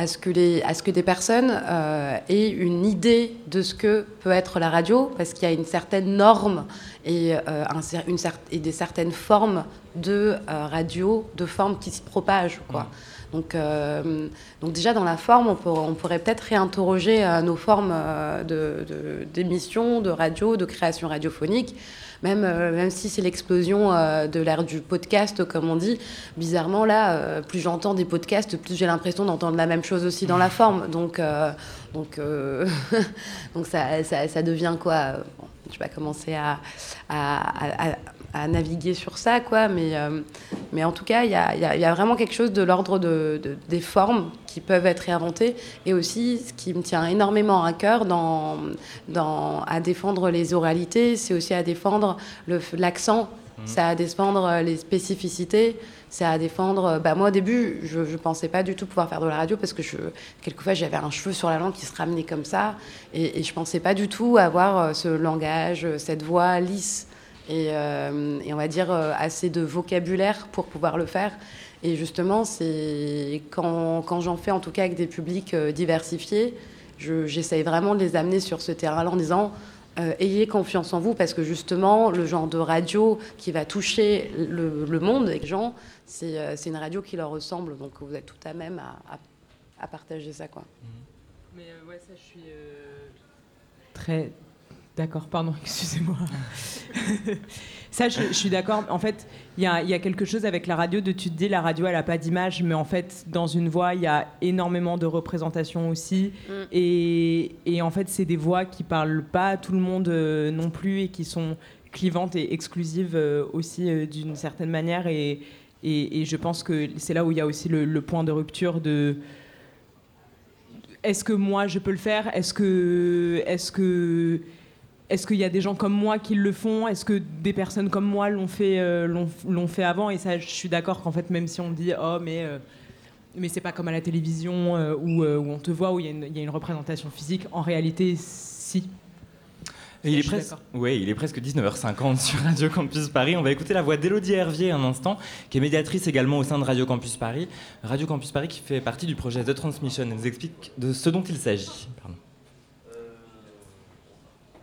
à, ce, que les, à ce que des personnes euh, aient une idée de ce que peut être la radio, parce qu'il y a une certaine norme et, euh, un une cer- et des certaines formes de euh, radio, de formes qui se propagent. Quoi. Donc, euh, donc déjà dans la forme, on, peut- on pourrait peut-être réinterroger nos formes de- de- d'émissions, de, radio, de création radiophonique. Même, euh, même si c'est l'explosion euh, de l'ère du podcast, comme on dit, bizarrement là, euh, plus j'entends des podcasts, plus j'ai l'impression d'entendre la même chose aussi dans la forme. Donc, donc, donc ça, ça, ça devient quoi? Bon, Je vais commencer à, à, à- à naviguer sur ça, quoi, mais, euh, mais en tout cas, il y a, y a- y a vraiment quelque chose de l'ordre de, de- des formes qui peuvent être réinventées, et aussi ce qui me tient énormément à cœur dans, dans, à défendre les oralités, c'est aussi à défendre l'accent, c'est à défendre euh, les spécificités, c'est à défendre. euh, Bah, moi, au début, je ne pensais pas du tout pouvoir faire de la radio parce que je, quelquefois, j'avais un cheveu sur la langue qui se ramenait comme ça. Et, et je ne pensais pas du tout avoir ce langage, cette voix lisse et, euh, et on va dire euh, assez de vocabulaire pour pouvoir le faire. Et justement, c'est quand, quand j'en fais, en tout cas avec des publics euh, diversifiés, je- j'essaye vraiment de les amener sur ce terrain-là en disant euh, ayez confiance en vous parce que justement, le genre de radio qui va toucher le, le monde et les gens, c'est euh, c'est une radio qui leur ressemble. Donc vous êtes tout à même à, à- à partager ça. Quoi. Mais ouais, ça, je suis très d'accord. Pardon, excusez-moi. ça, je, je suis d'accord. En fait, il y a, il y a quelque chose avec la radio de tu te dis la radio, elle a pas d'image, mais en fait, dans une voix, il y a énormément de représentation aussi. Mm. Et, et en fait, c'est des voix qui parlent pas à tout le monde euh, non plus et qui sont clivantes et exclusives euh, aussi euh, d'une certaine manière. Et, et, et je pense que c'est là où il y a aussi le, le point de rupture de est-ce que moi je peux le faire? Est-ce que, est-ce que, est-ce qu'il y a des gens comme moi qui le font? Est-ce que des personnes comme moi l'ont fait, euh, l'ont, fait avant? Et ça, je suis d'accord qu'en fait, même si on dit oh mais euh, mais c'est pas comme à la télévision euh, où, où, on te voit où il y, y, a une représentation physique. En réalité, si. il, est presque, ouais, il est presque 19h50 sur Radio Campus Paris. On va écouter la voix d'Élodie Hervier un instant, qui est médiatrice également au sein de Radio Campus Paris. Radio Campus Paris qui fait partie du projet The Transmission. Elle nous explique de ce dont il s'agit. Pardon.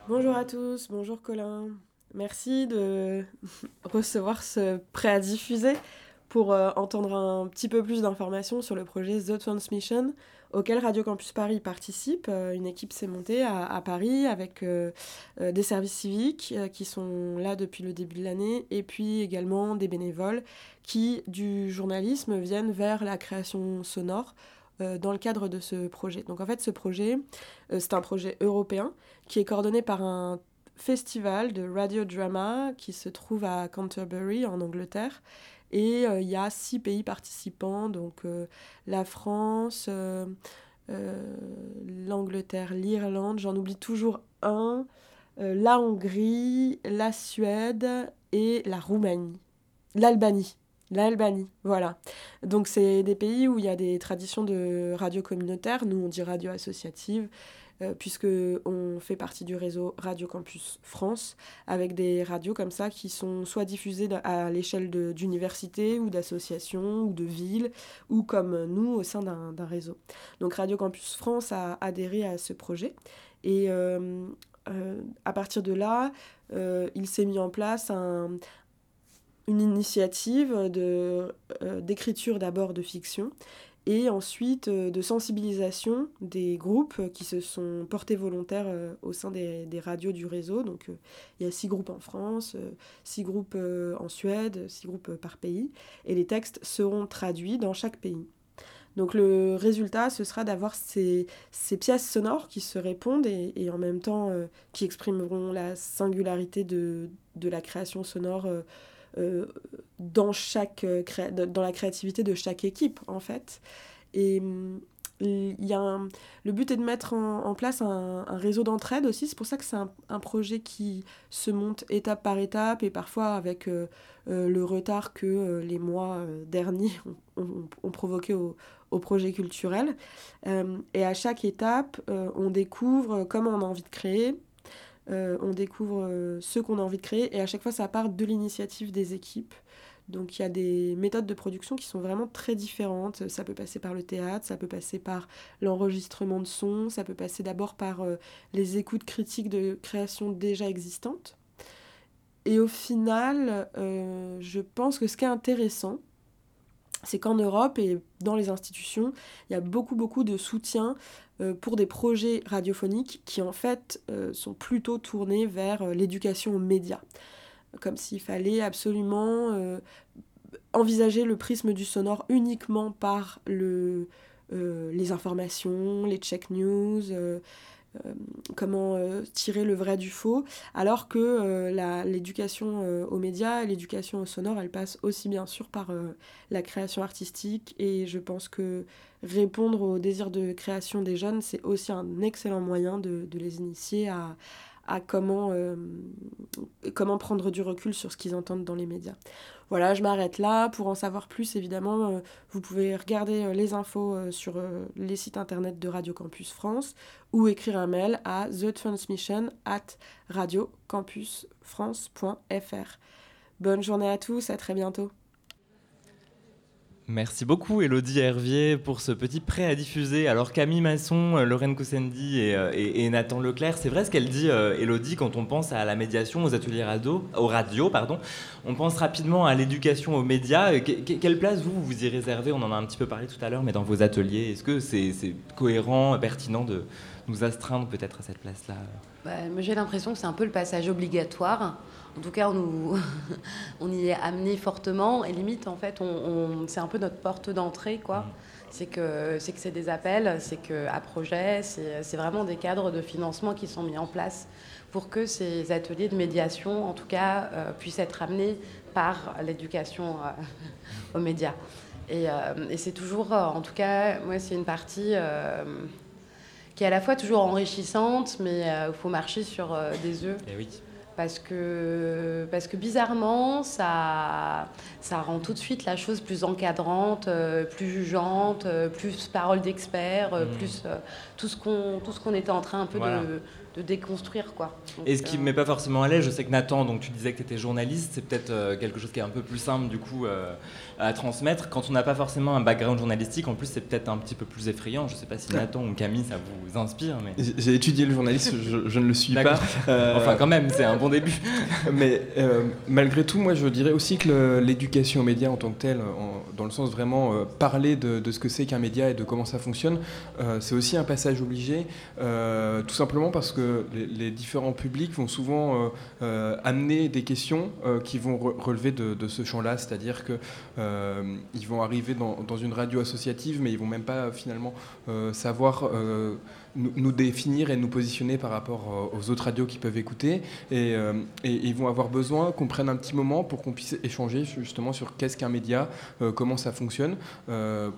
Bonjour à tous, bonjour Colin. Merci de recevoir ce prêt à diffuser pour euh, entendre un petit peu plus d'informations sur le projet The Transmission auquel Radio Campus Paris participe. Euh, une équipe s'est montée à, Paris avec euh, des services civiques qui sont là depuis le début de l'année et puis également des bénévoles qui du journalisme viennent vers la création sonore dans le cadre de ce projet. Donc en fait, ce projet, euh, c'est un projet européen qui est coordonné par un festival de radiodrama qui se trouve à Canterbury en Angleterre. Et euh, il y a six pays participants, donc la France, l'Angleterre, l'Irlande, j'en oublie toujours un, la Hongrie, la Suède et la Roumanie. L'Albanie, L'Albanie, voilà. Donc c'est des pays où il y a des traditions de radio communautaire, nous on dit radio associative, euh, puisque on fait partie du réseau Radio Campus France, avec des radios comme ça qui sont soit diffusées à l'échelle d'universités ou d'associations ou de villes, ou comme nous au sein d'un réseau. Donc Radio Campus France a adhéré à ce projet. Et euh, euh, à partir de là, il s'est mis en place un, une initiative euh, d'écriture d'abord de fiction et ensuite euh, de sensibilisation des groupes qui se sont portés volontaires euh, au sein des, des, radios du réseau. Donc il y a six groupes en France, six groupes en Suède, six groupes par pays, et les textes seront traduits dans chaque pays. Donc le résultat, ce sera d'avoir ces, ces, pièces sonores qui se répondent et, et en même temps qui exprimeront la singularité de, de la création sonore dans, chaque, euh, dans la créativité de chaque équipe, en fait. Et il y a le but est de mettre en, place un, réseau d'entraide aussi. C'est pour ça que c'est un, projet qui se monte étape par étape et parfois avec euh, le retard que les mois derniers ont, provoqué au, au, projet culturel. et à chaque étape, on découvre comment on a envie de créer, euh, on découvre euh, ce qu'on a envie de créer et à chaque fois ça part de l'initiative des équipes. Donc il y a des méthodes de production qui sont vraiment très différentes. Ça peut passer par le théâtre, ça peut passer par l'enregistrement de son, ça peut passer d'abord par euh, les écoutes critiques de créations déjà existantes. Et au final, je pense que ce qui est intéressant, c'est qu'en Europe et dans les institutions, il y a beaucoup beaucoup de soutien euh, pour des projets radiophoniques qui en fait euh, sont plutôt tournés vers euh, l'éducation aux médias. Comme s'il fallait absolument envisager le prisme du sonore uniquement par le, les informations, les check news, comment euh, tirer le vrai du faux, alors que euh, l'éducation aux médias l'éducation au sonore, elle passe aussi bien sûr par la création artistique. Et je pense que répondre au désir de création des jeunes, c'est aussi un excellent moyen de, de les initier à, à comment, comment prendre du recul sur ce qu'ils entendent dans les médias. Voilà, je m'arrête là. Pour en savoir plus, évidemment, euh, vous pouvez regarder euh, les infos euh, sur les sites internet de Radio Campus France ou écrire un mail à thetransmission at radiocampusfrance.fr. Bonne journée à tous, à très bientôt. Merci beaucoup Elodie Hervier pour ce petit prêt à diffuser. Alors Camille Masson, euh, Lorraine Coussendi euh, et, Nathan Leclerc, c'est vrai ce qu'elle dit euh, Elodie quand on pense à la médiation, aux ateliers radio, radios, pardon. On pense rapidement à l'éducation aux médias. quelle place vous vous y réservez? On en a un petit peu parlé tout à l'heure, mais dans vos ateliers, est-ce que c'est cohérent, pertinent de nous astreindre peut-être à cette place-là bah, J'ai l'impression que c'est un peu le passage obligatoire. En tout cas, on, nous, on y est amené fortement et limite, en fait, on, c'est un peu notre porte d'entrée, quoi. Mmh. C'est que c'est que c'est des appels, c'est que à projet, c'est vraiment des cadres de financement qui sont mis en place pour que ces ateliers de médiation, en tout cas, euh, puissent être amenés par l'éducation euh, aux médias. Et, euh, et c'est toujours, en tout cas, moi, c'est une partie qui est à la fois toujours enrichissante, mais il faut marcher sur des œufs. Et oui parce que, parce que bizarrement, ça, ça rend tout de suite la chose plus encadrante, euh, plus jugeante, euh, plus parole d'expert, euh, mmh. plus tout ce qu'on était en train un peu de de déconstruire quoi. et ce qui ne me met pas forcément à l'aise, je sais que Nathan, donc tu disais que tu étais journaliste, c'est peut-être euh, quelque chose qui est un peu plus simple du coup euh, à transmettre. Quand on n'a pas forcément un background journalistique, en plus c'est peut-être un petit peu plus effrayant. Je ne sais pas si Nathan ou Camille ça vous inspire. Mais... J'ai étudié le journalisme, je, ne le suis pas. Euh, enfin quand même, c'est un bon début. mais malgré tout, moi je dirais aussi que l'éducation aux médias en tant que telle, dans le sens vraiment parler de, de, ce que c'est qu'un média et de comment ça fonctionne, c'est aussi un passage obligé, tout simplement parce que les, différents publics vont souvent euh, euh, amener des questions euh, qui vont relever de, ce champ-là, c'est-à-dire qu'ils vont arriver dans, dans, une radio associative, mais ils vont même pas finalement savoir nous, définir et nous positionner par rapport euh, aux autres radios qui peuvent écouter. Euh, et, ils vont avoir besoin qu'on prenne un petit moment pour qu'on puisse échanger justement sur qu'est-ce qu'un média, euh, comment ça fonctionne,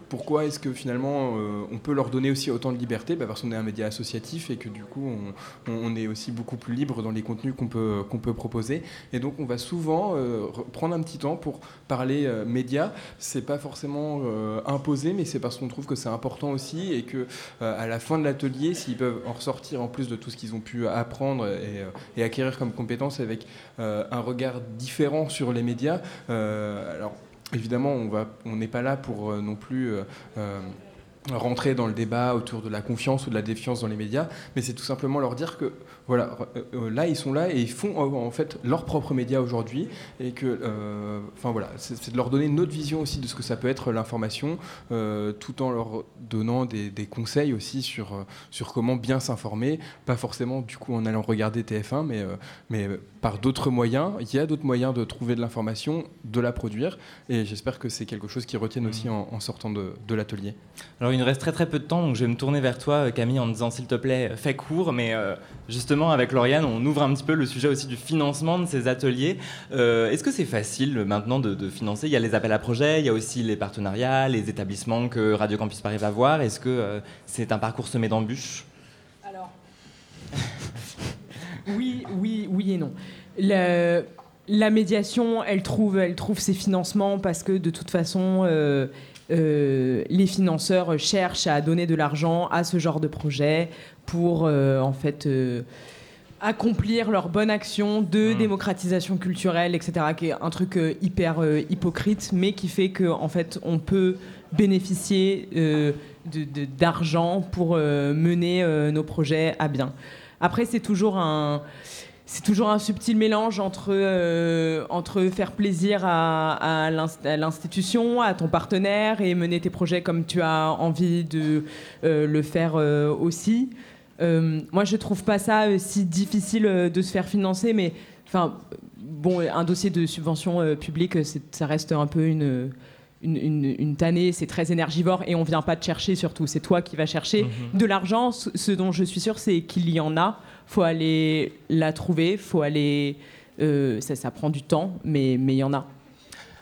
pourquoi est-ce que finalement on peut leur donner aussi autant de liberté? Bah, Parce qu'on est un média associatif et que du coup on, est aussi beaucoup plus libre dans les contenus qu'on peut, qu'on peut proposer. Et donc on va souvent prendre un petit temps pour parler médias. C'est pas forcément imposé, mais c'est parce qu'on trouve que c'est important aussi et que à la fin de l'atelier, s'ils peuvent en ressortir en plus de tout ce qu'ils ont pu apprendre et, euh, acquérir comme compétences avec euh, un regard différent sur les médias. Euh, alors évidemment, on n'est pas là pour non plus rentrer dans le débat autour de la confiance ou de la défiance dans les médias, mais c'est tout simplement leur dire que voilà, euh, euh, là ils sont là et ils font euh, en fait leurs propres médias aujourd'hui et que, enfin voilà, c'est de leur donner notre vision aussi de ce que ça peut être l'information, tout en leur donnant des, conseils aussi sur sur comment bien s'informer, pas forcément du coup en allant regarder TF1, mais mais par d'autres moyens. Il y a d'autres moyens de trouver de l'information, de la produire, et j'espère que c'est quelque chose qui retiennent aussi mmh. en, sortant de, de l'atelier. Alors il nous reste très très peu de temps, donc je vais me tourner vers toi, Camille, en disant s'il te plaît, fais court, mais justement avec Lauriane, on ouvre un petit peu le sujet aussi du financement de ces ateliers. Euh, est-ce que c'est facile maintenant de, financer? Il y a les appels à projets, il y a aussi les partenariats, les établissements que Radio Campus Paris va voir. Est-ce que euh, c'est un parcours semé d'embûches? Alors, oui, oui, oui et non. la médiation, elle trouve, elle trouve ses financements parce que de toute façon, euh, les financeurs cherchent à donner de l'argent à ce genre de projet pour en fait accomplir leur bonne action de mmh. démocratisation culturelle, etc., qui est un truc euh, hyper euh, hypocrite, mais qui fait qu'en en fait, on peut bénéficier euh, d'argent pour mener nos projets à bien. Après, c'est toujours un c'est toujours un subtil mélange entre, entre faire plaisir à, à l'institution, à ton partenaire et mener tes projets comme tu as envie de le faire aussi. Euh, moi, je trouve pas ça euh, si difficile euh, de se faire financer, mais enfin, bon, un dossier de subvention publique, ça reste un peu une, une, tannée, c'est très énergivore et on vient pas te chercher surtout. C'est toi qui vas chercher mhm. de l'argent. Ce dont je suis sûre, c'est qu'il y en a. Faut aller la trouver, faut aller. ça, ça prend du temps, mais il y en a.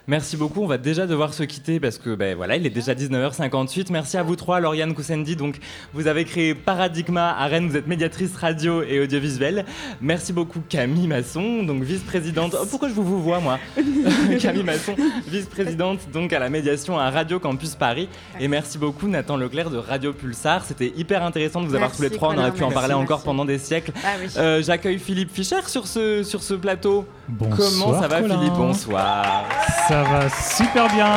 Merci beaucoup. On va déjà devoir se quitter parce que ben voilà, il est déjà 19h58. Merci à vous trois, Lauriane Koussendi. Donc, vous avez créé Paradigma à Rennes. Vous êtes médiatrice radio et audiovisuelle. Merci beaucoup, Camille Masson, donc vice-présidente. Oh, pourquoi je vous, vois moi Camille Masson, vice-présidente donc à la médiation à Radio Campus Paris. Et merci beaucoup, Nathan Leclerc de Radio Pulsar. C'était hyper intéressant de vous avoir tous les trois. On aurait pu en parler encore pendant des siècles. Ah euh, j'accueille Philippe Fischer sur ce sur ce plateau. Bonsoir, Comment ça va, Philippe? Bonsoir. Ça va super bien.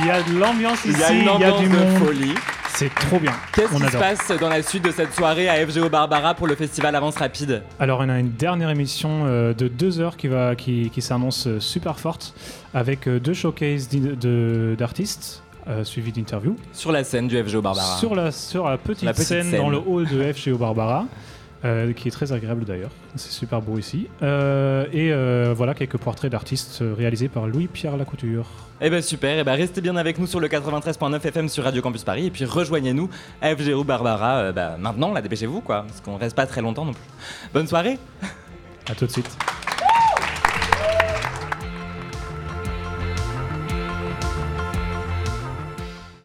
Il y a de l'ambiance ici. Il y a, du monde. folie. C'est trop bien. Qu'est-ce qui se passe dans la suite de cette soirée à FGO Barbara pour le festival Avance Rapide Alors, on a une dernière émission euh, de deux heures qui, va, qui, qui s'annonce euh, super forte avec euh, deux showcases d'artistes. suivis d'interviews. Sur la scène du FGO Barbara. Sur la, sur la, petite, scène, dans le hall de FGO Barbara. Euh, qui est très agréable d'ailleurs. C'est super beau ici. Euh, et euh, voilà quelques portraits d'artistes réalisés par Louis-Pierre Lacouture. Eh ben super, et eh ben restez bien avec nous sur le 93.9 FM sur Radio Campus Paris et puis rejoignez-nous à FGO Barbara bah, maintenant, là dépêchez-vous quoi, parce qu'on reste pas très longtemps non plus. Bonne soirée À tout de suite.